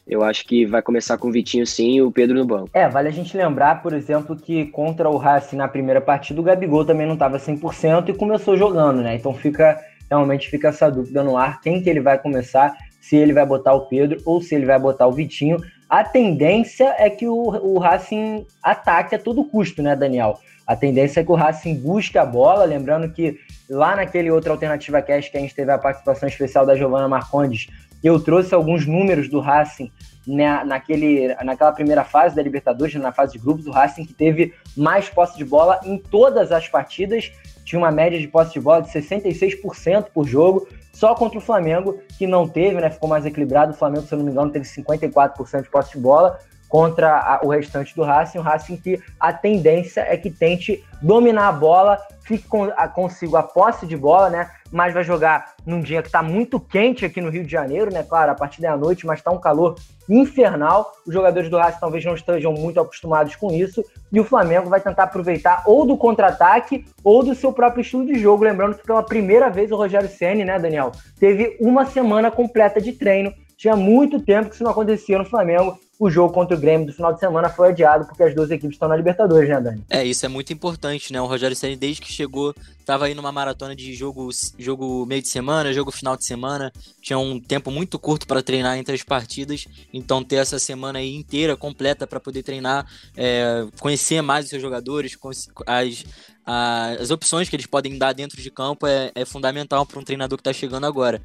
eu acho que vai começar com o Vitinho sim e o Pedro no banco. É, vale a gente lembrar, por exemplo, que contra o Racing na primeira partida, o Gabigol também não estava 100% e começou jogando, né? Então fica realmente fica essa dúvida no ar, quem que ele vai começar, se ele vai botar o Pedro ou se ele vai botar o Vitinho. A tendência é que o, o Racing ataque a todo custo, né, Daniel? A tendência é que o Racing busque a bola, lembrando que lá naquele outro Alternativa Cast que a gente teve a participação especial da Giovana Marcondes, Eu trouxe alguns números do Racing né, naquele, naquela primeira fase da Libertadores, na fase de grupos, o Racing que teve mais posse de bola em todas as partidas, tinha uma média de posse de bola de 66% por jogo, só contra o Flamengo, que não teve, né, ficou mais equilibrado. O Flamengo, se eu não me engano, teve 54% de posse de bola contra a, o restante do Racing. O Racing que a tendência é que tente dominar a bola, fique com, a, consigo a posse de bola, né? Mas vai jogar num dia que está muito quente aqui no Rio de Janeiro, né? Claro, a partir da noite, mas está um calor infernal. Os jogadores do Racing talvez não estejam muito acostumados com isso. E o Flamengo vai tentar aproveitar ou do contra-ataque ou do seu próprio estilo de jogo. Lembrando que pela primeira vez o Rogério Ceni, né, Daniel, teve uma semana completa de treino. Tinha muito tempo que isso não acontecia no Flamengo o jogo contra o Grêmio do final de semana foi adiado porque as duas equipes estão na Libertadores, né, Dani? É, isso é muito importante, né? O Rogério Ceni desde que chegou, estava aí numa maratona de jogo, jogo meio de semana, jogo final de semana, tinha um tempo muito curto para treinar entre as partidas, então ter essa semana aí inteira completa para poder treinar, é, conhecer mais os seus jogadores, as, as opções que eles podem dar dentro de campo é, é fundamental para um treinador que está chegando agora.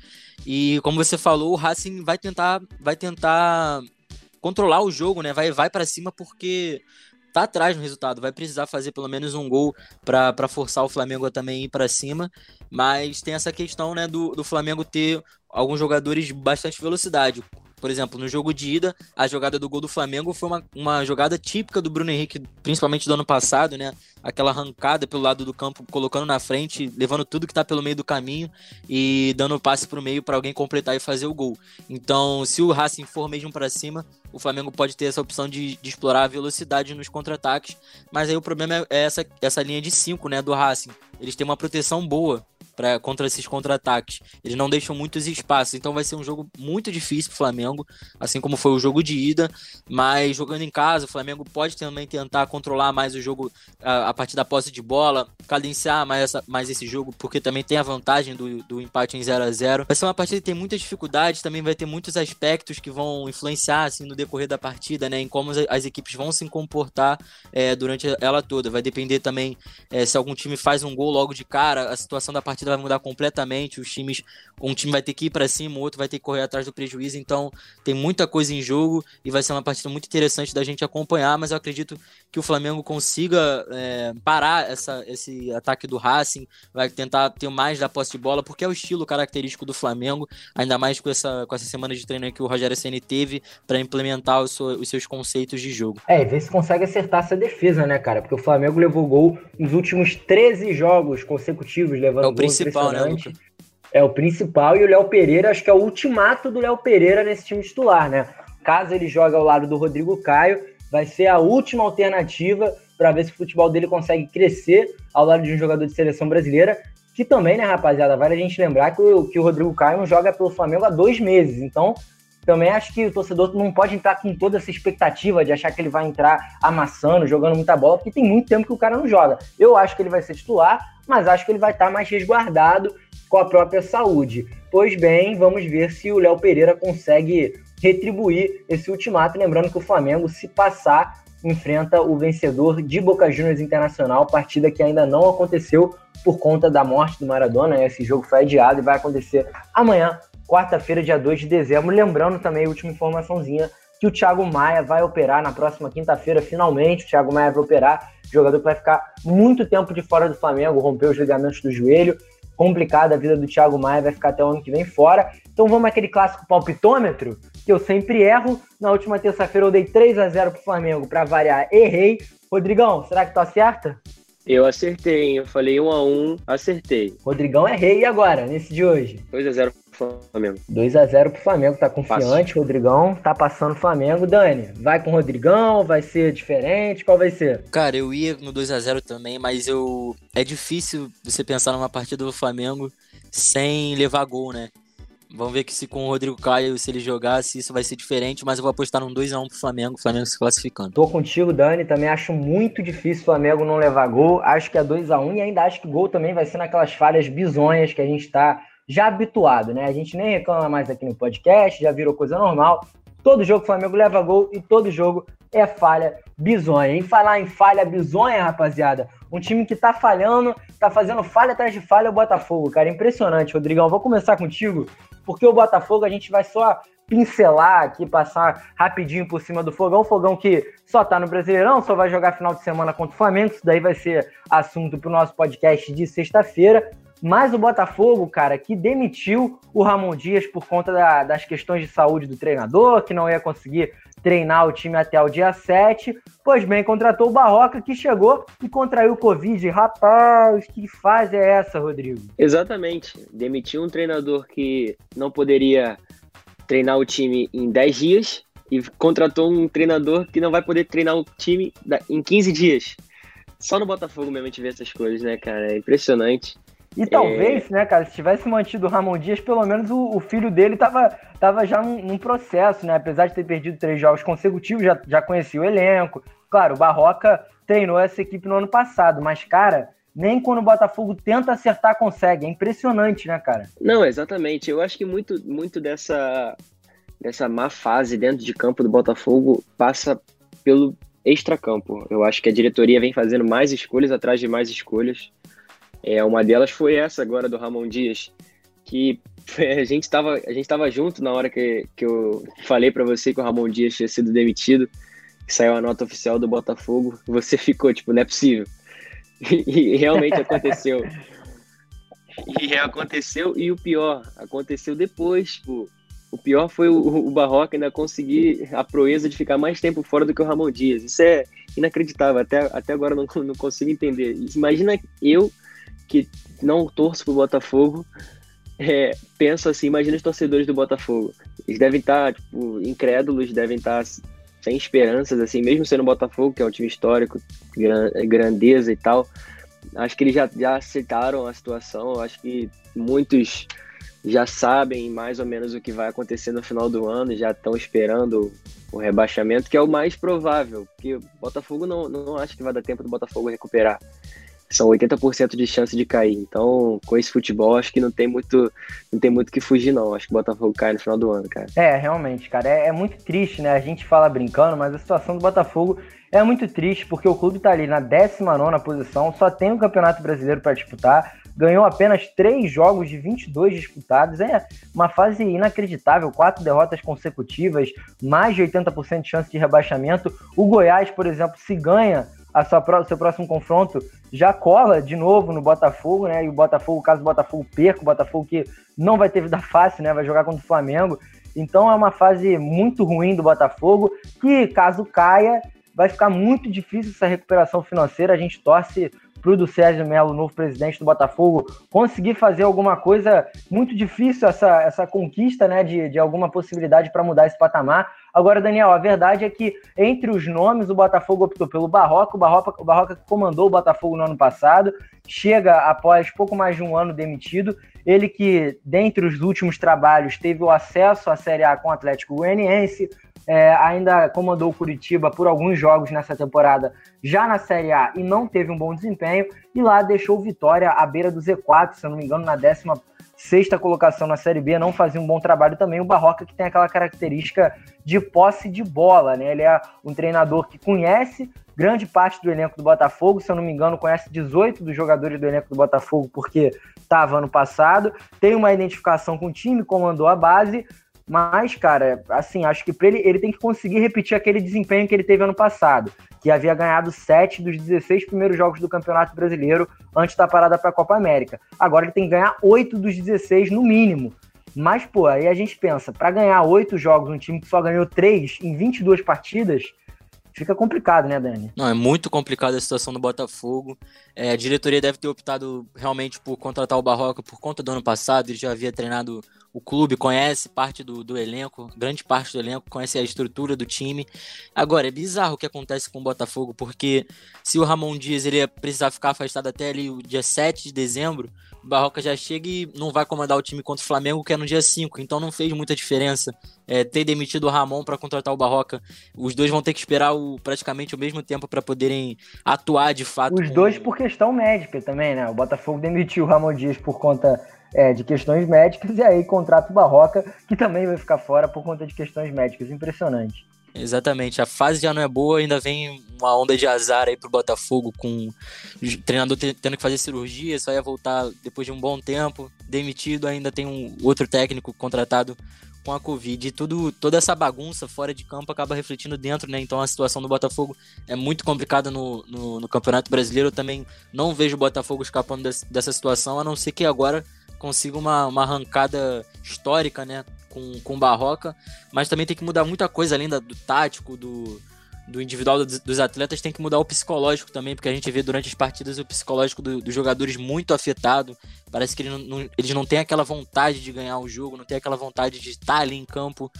E como você falou, o Racing vai tentar, vai tentar controlar o jogo, né? Vai, vai para cima porque tá atrás no resultado, vai precisar fazer pelo menos um gol para forçar o Flamengo a também ir para cima, mas tem essa questão, né, do, do Flamengo ter alguns jogadores de bastante velocidade. Por exemplo, no jogo de ida, a jogada do gol do Flamengo foi uma, uma jogada típica do Bruno Henrique, principalmente do ano passado, né? Aquela arrancada pelo lado do campo, colocando na frente, levando tudo que tá pelo meio do caminho e dando o passe pro meio para alguém completar e fazer o gol. Então, se o Racing for mesmo para cima, o Flamengo pode ter essa opção de, de explorar a velocidade nos contra-ataques, mas aí o problema é essa, essa linha de 5, né, do Racing. Eles têm uma proteção boa pra, contra esses contra-ataques. Eles não deixam muitos espaços, então vai ser um jogo muito difícil pro Flamengo, assim como foi o jogo de ida, mas jogando em casa, o Flamengo pode também tentar controlar mais o jogo a, a partir da posse de bola, cadenciar mais, essa, mais esse jogo, porque também tem a vantagem do, do empate em 0 a 0 Vai ser uma partida que tem muitas dificuldades, também vai ter muitos aspectos que vão influenciar assim, no decorrer da partida, né, em como as, as equipes vão se comportar é, durante ela toda. Vai depender também é, se algum time faz um gol logo de cara, a situação da partida vai mudar completamente. Os times, um time vai ter que ir para cima, o outro vai ter que correr atrás do prejuízo. Então, tem muita coisa em jogo e vai ser uma partida muito interessante da gente acompanhar. Mas eu acredito que o Flamengo consiga é, parar essa, esse ataque do Racing, vai tentar ter mais da posse de bola, porque é o estilo característico do Flamengo, ainda mais com essa, com essa semana de treino que o Rogério Ceni teve para implementar os, os seus conceitos de jogo. É, ver se consegue acertar essa defesa, né, cara? Porque o Flamengo levou gol nos últimos 13 jogos consecutivos, levando é o principal, né, Luca? É o principal e o Léo Pereira, acho que é o ultimato do Léo Pereira nesse time titular, né? Caso ele jogue ao lado do Rodrigo Caio, vai ser a última alternativa para ver se o futebol dele consegue crescer ao lado de um jogador de seleção brasileira. Que também, né, rapaziada, vale a gente lembrar que o, que o Rodrigo Caio não joga pelo Flamengo há dois meses. Então, também acho que o torcedor não pode entrar com toda essa expectativa de achar que ele vai entrar amassando, jogando muita bola, porque tem muito tempo que o cara não joga. Eu acho que ele vai ser titular, mas acho que ele vai estar mais resguardado com a própria saúde. Pois bem, vamos ver se o Léo Pereira consegue retribuir esse ultimato. Lembrando que o Flamengo, se passar, enfrenta o vencedor de Boca Juniors Internacional, partida que ainda não aconteceu por conta da morte do Maradona. Esse jogo foi adiado e vai acontecer amanhã, quarta-feira, dia 2 de dezembro. Lembrando também, última informaçãozinha, que o Thiago Maia vai operar na próxima quinta-feira, finalmente. O Thiago Maia vai operar, jogador que vai ficar muito tempo de fora do Flamengo, rompeu os ligamentos do joelho. Complicada a vida do Thiago Maia, vai ficar até o ano que vem fora. Então vamos aquele clássico palpitômetro, que eu sempre erro. Na última terça-feira eu dei 3 a 0 pro Flamengo, para variar, errei. Rodrigão, será que tu acerta? Eu acertei, hein? Eu falei 1 a 1 acertei. Rodrigão errei e agora, nesse de hoje? 2 a 0 pro Flamengo. 2 a 0 pro Flamengo, tá confiante, Passo. Rodrigão, tá passando o Flamengo. Dani, vai com o Rodrigão, vai ser diferente, qual vai ser? Cara, eu ia no 2 a 0 também, mas eu é difícil você pensar numa partida do Flamengo sem levar gol, né? Vamos ver que se com o Rodrigo Caio, se ele jogar, se isso vai ser diferente, mas eu vou apostar num 2x1 pro Flamengo, o Flamengo se classificando. Tô contigo, Dani, também acho muito difícil o Flamengo não levar gol, acho que é 2x1 e ainda acho que gol também vai ser naquelas falhas bizonhas que a gente tá já habituado, né? A gente nem reclama mais aqui no podcast, já virou coisa normal. Todo jogo o Flamengo leva gol e todo jogo é falha bizonha. Em falar em falha bizonha, rapaziada, Um time que tá falhando, tá fazendo falha atrás de falha, é o Botafogo, cara. Impressionante, Rodrigão. Vou começar contigo, porque o Botafogo a gente vai só pincelar aqui, passar rapidinho por cima do Fogão. Fogão que só tá no Brasileirão, só vai jogar final de semana contra o Flamengo. Isso daí vai ser assunto pro nosso podcast de sexta-feira. Mas o Botafogo, cara, que demitiu o Ramon Dias por conta da, das questões de saúde do treinador, que não ia conseguir treinar o time até o dia 7. Pois bem, contratou o Barroca, que chegou e contraiu o Covid. Rapaz, que fase é essa, Rodrigo? Exatamente. Demitiu um treinador que não poderia treinar o time em 10 dias e contratou um treinador que não vai poder treinar o time em 15 dias. Só no Botafogo mesmo a gente vê essas coisas, né, cara? É impressionante. E talvez, é... né, cara, se tivesse mantido o Ramon Dias, pelo menos o, o filho dele tava, tava já num, num, processo, né? Apesar de ter perdido três jogos consecutivos, já, já conhecia o elenco. Claro, o Barroca treinou essa equipe no ano passado, mas, cara, nem quando o Botafogo tenta acertar consegue. É impressionante, né, cara? Não, exatamente. Eu acho que muito, muito dessa, dessa má fase dentro de campo do Botafogo passa pelo extracampo. Eu acho que a diretoria vem fazendo mais escolhas atrás de mais escolhas. É, uma delas foi essa agora do Ramon Dias, que [laughs] a gente estava a gente junto na hora que, que eu falei para você que o Ramon Dias tinha sido demitido, que saiu a nota oficial do Botafogo, você ficou tipo, não é possível. [laughs] E, e realmente aconteceu. e aconteceu, e o pior, aconteceu depois, tipo, o pior foi o, o Barroca ainda conseguir a proeza de ficar mais tempo fora do que o Ramon Dias. Isso é inacreditável, até, até agora não, não consigo entender. Imagina eu que não torço pro Botafogo, é, penso assim, imagina os torcedores do Botafogo. Eles devem estar, tá, tipo, incrédulos, devem estar tá sem esperanças, assim, mesmo sendo o Botafogo, que é um time histórico, grandeza e tal. Acho que eles já, já aceitaram a situação, acho que muitos já sabem mais ou menos o que vai acontecer no final do ano, já estão esperando o rebaixamento, que é o mais provável, porque o Botafogo não, não acho que vai dar tempo do Botafogo recuperar são 80% de chance de cair. Então, com esse futebol, acho que não tem muito não tem muito que fugir, não. Acho que o Botafogo cai no final do ano, cara. É, realmente, cara. É, é, muito triste, né? A gente fala brincando, mas a situação do Botafogo é muito triste, porque o clube tá ali na 19 posição, só tem o Campeonato Brasileiro para disputar, ganhou apenas três jogos de 22 disputados. É uma fase inacreditável, quatro derrotas consecutivas, mais de 80% de chance de rebaixamento. O Goiás, por exemplo, se ganha a sua, seu próximo confronto já cola de novo no Botafogo, né? E o Botafogo, caso o Botafogo perca, o Botafogo que não vai ter vida [laughs] fácil, né? Vai jogar contra o Flamengo. Então é uma fase muito ruim do Botafogo, que caso caia, vai ficar muito difícil essa recuperação financeira. A gente torce para o do Sérgio Melo, novo presidente do Botafogo, conseguir fazer alguma coisa muito difícil, essa, essa conquista né, de, de alguma possibilidade para mudar esse patamar. Agora, Daniel, a verdade é que entre os nomes, o Botafogo optou pelo Barroca, o Barroca, o Barroca comandou o Botafogo no ano passado, chega após pouco mais de um ano demitido. Ele que, dentre os últimos trabalhos, teve o acesso à Série A com o Atlético Goianiense, é, ainda comandou o Curitiba por alguns jogos nessa temporada, já na Série A, e não teve um bom desempenho, e lá deixou Vitória à beira do Z4, se eu não me engano, na décima sexta colocação na Série B, não fazia um bom trabalho também. O Barroca que tem aquela característica de posse de bola, né? Ele é um treinador que conhece grande parte do elenco do Botafogo, se eu não me engano, conhece 18 dos jogadores do elenco do Botafogo porque estava ano passado, tem uma identificação com o time, comandou a base, mas, cara, assim, acho que ele, ele tem que conseguir repetir aquele desempenho que ele teve ano passado, que havia ganhado 7 dos 16 primeiros jogos do Campeonato Brasileiro antes da parada para a Copa América. Agora ele tem que ganhar 8 dos 16 no mínimo. Mas, pô, aí a gente pensa, para ganhar 8 jogos, um time que só ganhou 3 em 22 partidas, fica complicado, né, Dani? Não, é muito complicada a situação do Botafogo. É, a diretoria deve ter optado realmente por contratar o Barroca por conta do ano passado, ele já havia treinado o clube, conhece parte do, do elenco, grande parte do elenco, conhece a estrutura do time. Agora, é bizarro o que acontece com o Botafogo, porque se o Ramon Dias ele ia precisar ficar afastado até ali o dia 7 de dezembro, Barroca já chega e não vai comandar o time contra o Flamengo, que é no dia 5, então não fez muita diferença é, ter demitido o Ramon para contratar o Barroca. Os dois vão ter que esperar o, praticamente o mesmo tempo para poderem atuar de fato. Os com... dois por questão médica também, né? O Botafogo demitiu o Ramon Dias por conta é, de questões médicas, e aí contrata o Barroca, que também vai ficar fora por conta de questões médicas. Impressionante. Exatamente, a fase já não é boa, ainda vem uma onda de azar aí pro Botafogo, com o treinador tendo que fazer cirurgia, só ia voltar depois de um bom tempo, demitido, ainda tem um outro técnico contratado com a Covid. E tudo, toda essa bagunça fora de campo acaba refletindo dentro, né? Então a situação do Botafogo é muito complicada no, no, no Campeonato Brasileiro. Eu também não vejo o Botafogo escapando dessa situação, a não ser que agora consiga uma, uma arrancada histórica, né? Com, com Barroca, mas também tem que mudar muita coisa além da, do tático, do, do individual dos atletas tem que mudar o psicológico também, porque a gente vê durante as partidas o psicológico do, dos jogadores muito afetado. Parece que eles não, eles não têm aquela vontade de ganhar o jogo, não têm aquela vontade de estar ali em campo.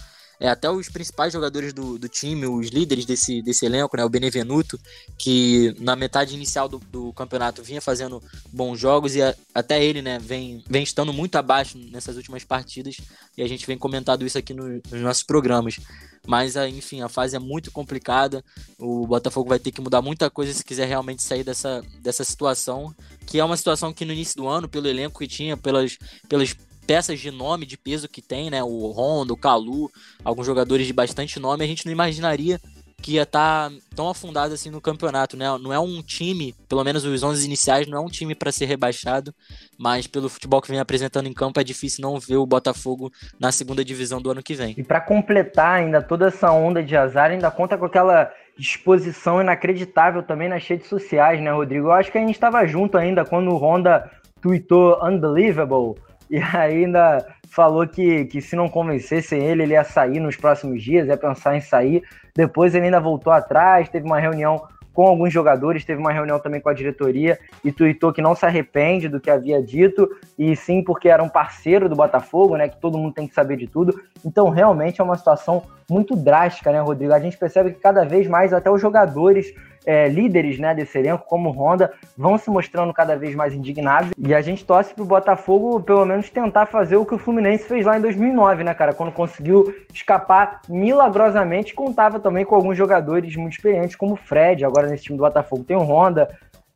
É, até os principais jogadores do, do time, os líderes desse, desse elenco, né, o Benevenuto, que na metade inicial do, do campeonato vinha fazendo bons jogos e a, até ele né, vem, vem estando muito abaixo nessas últimas partidas e a gente vem comentando isso aqui no, nos nossos programas. Mas, ah, enfim, a fase é muito complicada. O Botafogo vai ter que mudar muita coisa se quiser realmente sair dessa, dessa situação, que é uma situação que no início do ano, pelo elenco que tinha, pelas, pelas peças de nome, de peso que tem, né? O Honda, o Calu, alguns jogadores de bastante nome, a gente não imaginaria que ia estar tá tão afundado assim no campeonato, né? Não é um time, pelo menos os 11 iniciais, não é um time para ser rebaixado, mas pelo futebol que vem apresentando em campo é difícil não ver o Botafogo na segunda divisão do ano que vem. E para completar ainda toda essa onda de azar, ainda conta com aquela disposição inacreditável também nas redes sociais, né, Rodrigo? Eu acho que a gente estava junto ainda quando o Honda tweetou unbelievable e ainda falou que, que se não convencessem ele, ele ia sair nos próximos dias, ia pensar em sair. Depois ele ainda voltou atrás, teve uma reunião com alguns jogadores, teve uma reunião também com a diretoria e tuitou que não se arrepende do que havia dito, e sim porque era um parceiro do Botafogo, né? Que todo mundo tem que saber de tudo. Então, realmente é uma situação muito drástica, né, Rodrigo? A gente percebe que cada vez mais até os jogadores é, líderes né, desse elenco, como o Honda, vão se mostrando cada vez mais indignados. E a gente torce pro Botafogo, pelo menos, tentar fazer o que o Fluminense fez lá em 2009, né, cara? Quando conseguiu escapar milagrosamente, contava também com alguns jogadores muito experientes, como o Fred. Agora nesse time do Botafogo tem o Honda.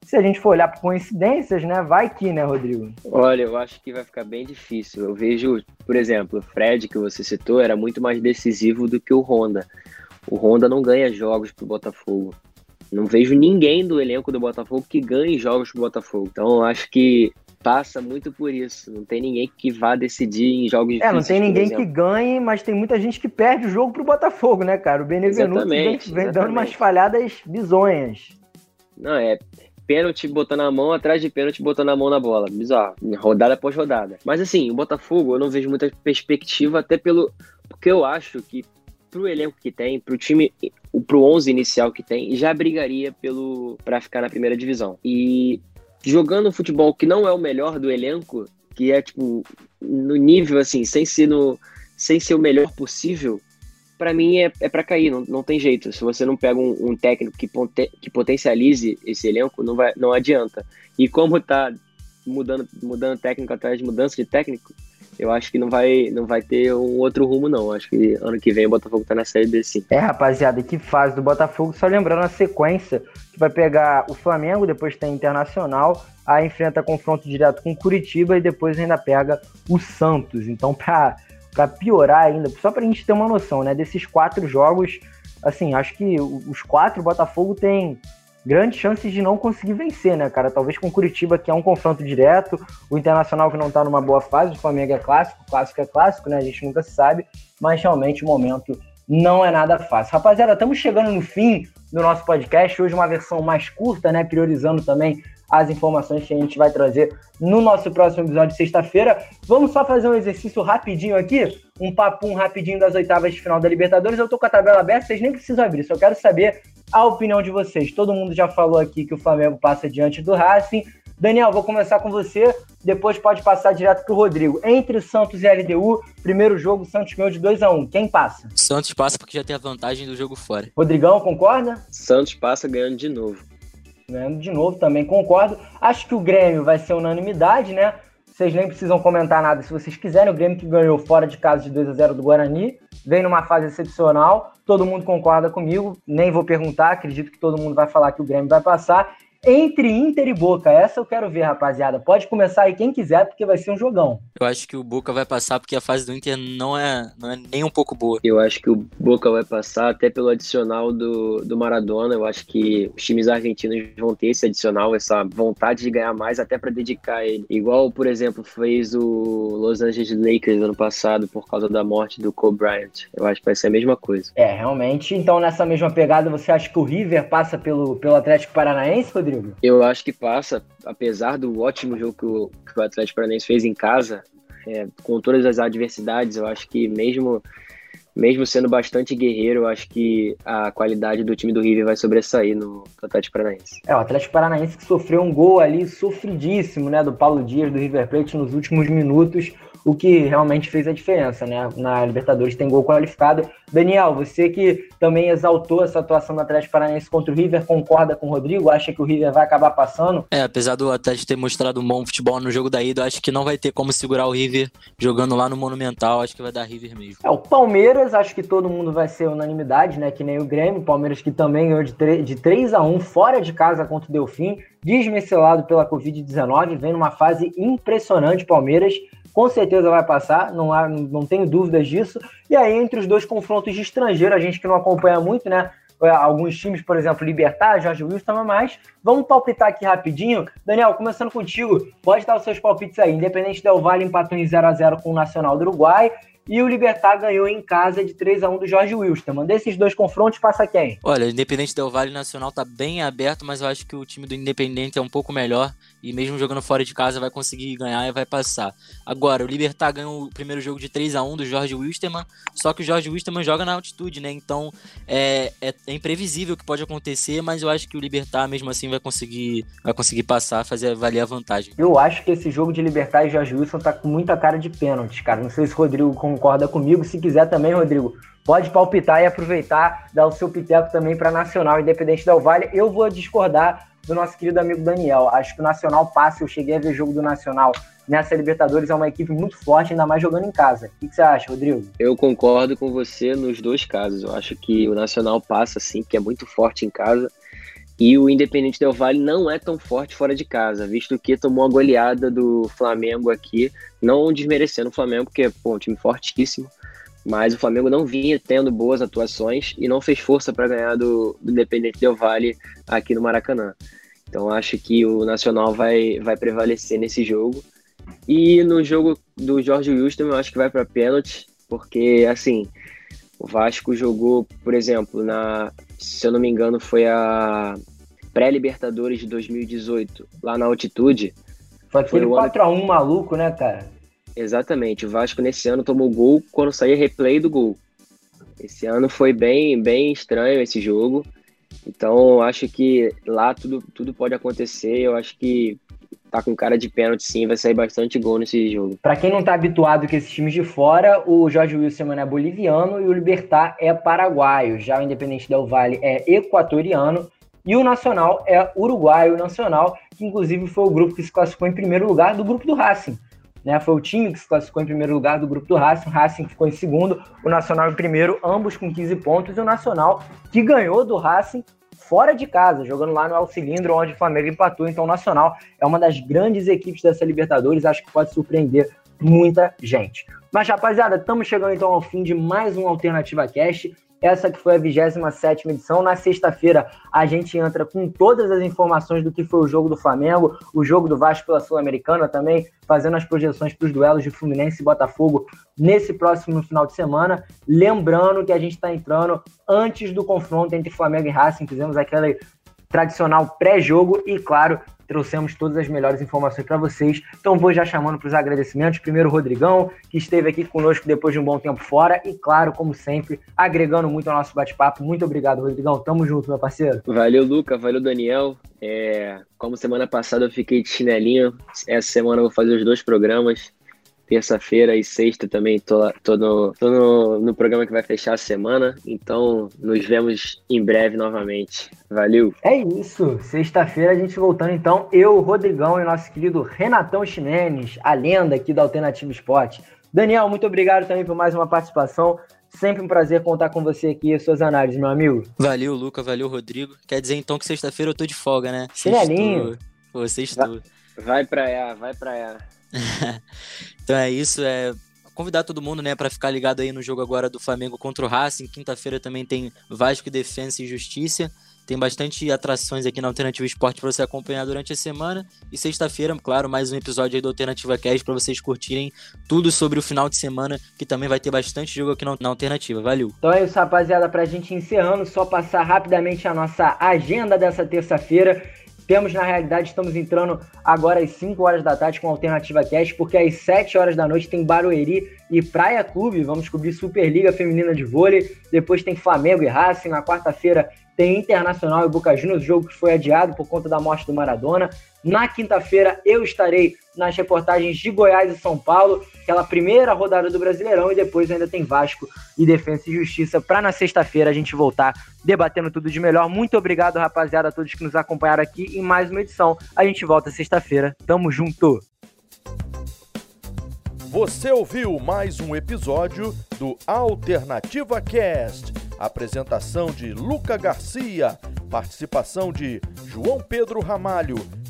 Se a gente for olhar por coincidências, né? Vai que, né, Rodrigo? Olha, eu acho que vai ficar bem difícil. Eu vejo, por exemplo, o Fred, que você citou, era muito mais decisivo do que o Honda. O Honda não ganha jogos pro Botafogo. Não vejo ninguém do elenco do Botafogo que ganhe jogos pro Botafogo. Então acho que passa muito por isso. Não tem ninguém que vá decidir em jogos. É, não tem ninguém que ganhe, mas tem muita gente que perde o jogo pro Botafogo, né, cara? O Benevenuto vem, vem dando umas falhadas bizonhas. Não, é pênalti botando a mão atrás de pênalti botando a mão na bola. Bizarro. Rodada após rodada. Mas assim, o Botafogo eu não vejo muita perspectiva, até pelo. Porque eu acho que pro elenco que tem, pro time, pro 11 inicial que tem, já brigaria pelo para ficar na primeira divisão. E jogando futebol que não é o melhor do elenco, que é tipo no nível assim, sem ser no sem ser o melhor possível, para mim é, é para cair, não, não tem jeito. Se você não pega um, um técnico que, ponte, que potencialize esse elenco, não, vai, não adianta. E como tá mudando, mudando técnico atrás de mudança de técnico, eu acho que não vai, não vai ter um outro rumo, não. Acho que ano que vem o Botafogo tá na Série B, sim. É, rapaziada, que fase do Botafogo. Só lembrando a sequência, que vai pegar o Flamengo, depois tem Internacional, aí enfrenta confronto direto com Curitiba e depois ainda pega o Santos. Então, [laughs] pra, pra piorar ainda, só pra gente ter uma noção, né, desses quatro jogos, assim, acho que os quatro o Botafogo tem grandes chances de não conseguir vencer, né, cara? Talvez com o Curitiba, que é um confronto direto, o Internacional que não tá numa boa fase, o Flamengo é clássico, clássico é clássico, né? A gente nunca sabe, mas realmente o momento não é nada fácil. Rapaziada, estamos chegando no fim do nosso podcast, hoje uma versão mais curta, né, priorizando também as informações que a gente vai trazer no nosso próximo episódio de sexta-feira. Vamos só fazer um exercício rapidinho aqui, um papum rapidinho das oitavas de final da Libertadores. Eu tô com a tabela aberta, vocês nem precisam abrir, só quero saber a opinião de vocês. Todo mundo já falou aqui que o Flamengo passa diante do Racing. Daniel, vou começar com você, depois pode passar direto para o Rodrigo. Entre Santos e LDU, primeiro jogo, Santos ganhou de 2 a 1 um. Quem passa? Santos passa porque já tem a vantagem do jogo fora. Rodrigão, concorda? Santos passa ganhando de novo. Ganhando de novo, também concordo. Acho que o Grêmio vai ser unanimidade, né? Vocês nem precisam comentar nada se vocês quiserem. O Grêmio que ganhou fora de casa de 2 a 0 do Guarani, vem numa fase excepcional. Todo mundo concorda comigo, nem vou perguntar, acredito que todo mundo vai falar que o Grêmio vai passar. Entre Inter e Boca. Essa eu quero ver, rapaziada. Pode começar aí quem quiser, porque vai ser um jogão. Eu acho que o Boca vai passar porque a fase do Inter não é, não é nem um pouco boa. Eu acho que o Boca vai passar até pelo adicional do, do Maradona. Eu acho que os times argentinos vão ter esse adicional, essa vontade de ganhar mais, até para dedicar ele. Igual, por exemplo, fez o Los Angeles Lakers ano passado por causa da morte do Kobe Bryant. Eu acho que vai ser a mesma coisa. É, realmente. Então, nessa mesma pegada, você acha que o River passa pelo, pelo Atlético Paranaense, Rodrigo? Eu acho que passa, apesar do ótimo jogo que o, que o Atlético Paranaense fez em casa, é, com todas as adversidades, eu acho que mesmo mesmo sendo bastante guerreiro, eu acho que a qualidade do time do River vai sobressair no Atlético Paranaense. É, o Atlético Paranaense que sofreu um gol ali sofridíssimo, né, do Paulo Dias do River Plate nos últimos minutos o que realmente fez a diferença, né? Na Libertadores tem gol qualificado. Daniel, você que também exaltou essa atuação do Atlético Paranaense contra o River, concorda com o Rodrigo? Acha que o River vai acabar passando? É, apesar do Atlético ter mostrado um bom futebol no jogo da ida, acho que não vai ter como segurar o River jogando lá no Monumental, acho que vai dar River mesmo. É, o Palmeiras, acho que todo mundo vai ser unanimidade, né? Que nem o Grêmio, Palmeiras que também ganhou de, 3, de 3 a 1 fora de casa contra o Delfim, desmecelado pela Covid-19, vem numa fase impressionante Palmeiras com certeza vai passar, não, há, não tenho dúvidas disso. E aí, entre os dois confrontos de estrangeiro, a gente que não acompanha muito, né? É, alguns times, por exemplo, Libertar, Jorge Wilson, mas vamos palpitar aqui rapidinho. Daniel, começando contigo, pode dar os seus palpites aí. Independente Del Valle empatou em 0 a 0 com o Nacional do Uruguai e o Libertar ganhou em casa de 3 a 1 do Jorge Wilstermann. Desses dois confrontos, passa quem? Olha, o Independente Del Vale Nacional tá bem aberto, mas eu acho que o time do Independente é um pouco melhor e mesmo jogando fora de casa vai conseguir ganhar e vai passar. Agora, o Libertar ganhou o primeiro jogo de 3 a 1 do Jorge Wilstermann, só que o Jorge Wilstermann joga na altitude, né? Então é, é, é imprevisível o que pode acontecer, mas eu acho que o Libertar mesmo assim vai conseguir, vai conseguir passar, fazer valer a vantagem. Eu acho que esse jogo de Libertar e Jorge Wilson tá com muita cara de pênalti, cara. Não sei se o Rodrigo concorda comigo. Se quiser também, Rodrigo, pode palpitar e aproveitar, dar o seu piteco também para Nacional, Independente Del Vale. Eu vou discordar do nosso querido amigo Daniel. Acho que o Nacional passa, eu cheguei a ver jogo do Nacional nessa Libertadores, é uma equipe muito forte, ainda mais jogando em casa. O que, você acha, Rodrigo? Eu concordo com você nos dois casos. Eu acho que o Nacional passa, sim, que é muito forte em casa. E o Independente Del Vale não é tão forte fora de casa, visto que tomou a goleada do Flamengo aqui, não desmerecendo o Flamengo, porque é um time fortíssimo, mas o Flamengo não vinha tendo boas atuações e não fez força para ganhar do, do Independente Del Vale aqui no Maracanã. Então acho que o Nacional vai, vai prevalecer nesse jogo. E no jogo do Jorge Wilson eu acho que vai para pênalti, porque assim, o Vasco jogou, por exemplo, na, se eu não me engano, foi a pré-Libertadores de 2018, lá na altitude. Foi aquele 4x1 ano... maluco, né, cara? Exatamente. O Vasco nesse ano tomou gol quando saía replay do gol. Esse ano foi bem, bem estranho esse jogo. Então, acho que lá tudo, tudo pode acontecer. Eu acho que tá com cara de pênalti sim, vai sair bastante gol nesse jogo. Para quem não tá habituado com esses times de fora, o Jorge Wilson é boliviano e o Libertar é paraguaio. Já o Independente Del Valle é equatoriano e o Nacional é uruguaio nacional, que inclusive foi o grupo que se classificou em primeiro lugar do grupo do Racing. Né, foi o time que se classificou em primeiro lugar do grupo do Racing, o Racing ficou em segundo, o Nacional em primeiro, ambos com 15 pontos, e o Nacional que ganhou do Racing fora de casa, jogando lá no El Cilindro, onde o Flamengo empatou. Então, o Nacional é uma das grandes equipes dessa Libertadores, acho que pode surpreender muita gente. Mas, rapaziada, estamos chegando então ao fim de mais um Alternativa Cast. Essa que foi a 27 edição. Na sexta-feira, a gente entra com todas as informações do que foi o jogo do Flamengo, o jogo do Vasco pela Sul-Americana também, fazendo as projeções para os duelos de Fluminense e Botafogo nesse próximo final de semana. Lembrando que a gente está entrando antes do confronto entre Flamengo e Racing, fizemos aquela tradicional pré-jogo e, claro, trouxemos todas as melhores informações para vocês. Então vou já chamando para os agradecimentos. Primeiro o Rodrigão, que esteve aqui conosco depois de um bom tempo fora e, claro, como sempre, agregando muito ao nosso bate-papo. Muito obrigado, Rodrigão. Tamo junto, meu parceiro. Valeu, Luca. Valeu, Daniel. É, como semana passada eu fiquei de chinelinho, essa semana eu vou fazer os dois programas terça-feira e sexta também tô, tô, no, tô no, no, programa que vai fechar a semana. Então, nos vemos em breve novamente. Valeu! É isso. Sexta-feira a gente voltando então. Eu, o Rodrigão e o nosso querido Renatão Ximenes, a lenda aqui do Alternativo Esporte. Daniel, muito obrigado também por mais uma participação. Sempre um prazer contar com você aqui e suas análises, meu amigo. Valeu, Luca, valeu, Rodrigo. Quer dizer então que sexta-feira eu tô de folga, né? Chinelinho. Pô, sextou. Vai pra lá, vai pra lá. [laughs] então é isso, é convidar todo mundo, né, para ficar ligado aí no jogo agora do Flamengo contra o Racing. Quinta-feira também tem Vasco, Defensa e Justiça. Tem bastante atrações aqui na Alternativa Esporte para você acompanhar durante a semana. E sexta-feira, claro, mais um episódio aí do Alternativa Cast para vocês curtirem tudo sobre o final de semana, que também vai ter bastante jogo aqui na Alternativa. Valeu! Então é isso, rapaziada. Para a gente encerrando, só passar rapidamente a nossa agenda dessa terça-feira. Temos, na realidade, estamos entrando agora às 5 horas da tarde com a Alternativa Cast, porque às 7 horas da noite tem Barueri e Praia Clube. Vamos cobrir Superliga Feminina de Vôlei. Depois tem Flamengo e Racing. Na quarta-feira tem Internacional e Boca Juniors, jogo que foi adiado por conta da morte do Maradona. Na quinta-feira eu estarei nas reportagens de Goiás e São Paulo, aquela primeira rodada do Brasileirão, e depois ainda tem Vasco e Defesa e Justiça, para na sexta-feira a gente voltar debatendo tudo de melhor. Muito obrigado, rapaziada, a todos que nos acompanharam aqui em mais uma edição. A gente volta sexta-feira. Tamo junto! Você ouviu mais um episódio do Alternativa Cast. Apresentação de Luca Garcia, participação de João Pedro Ramalho,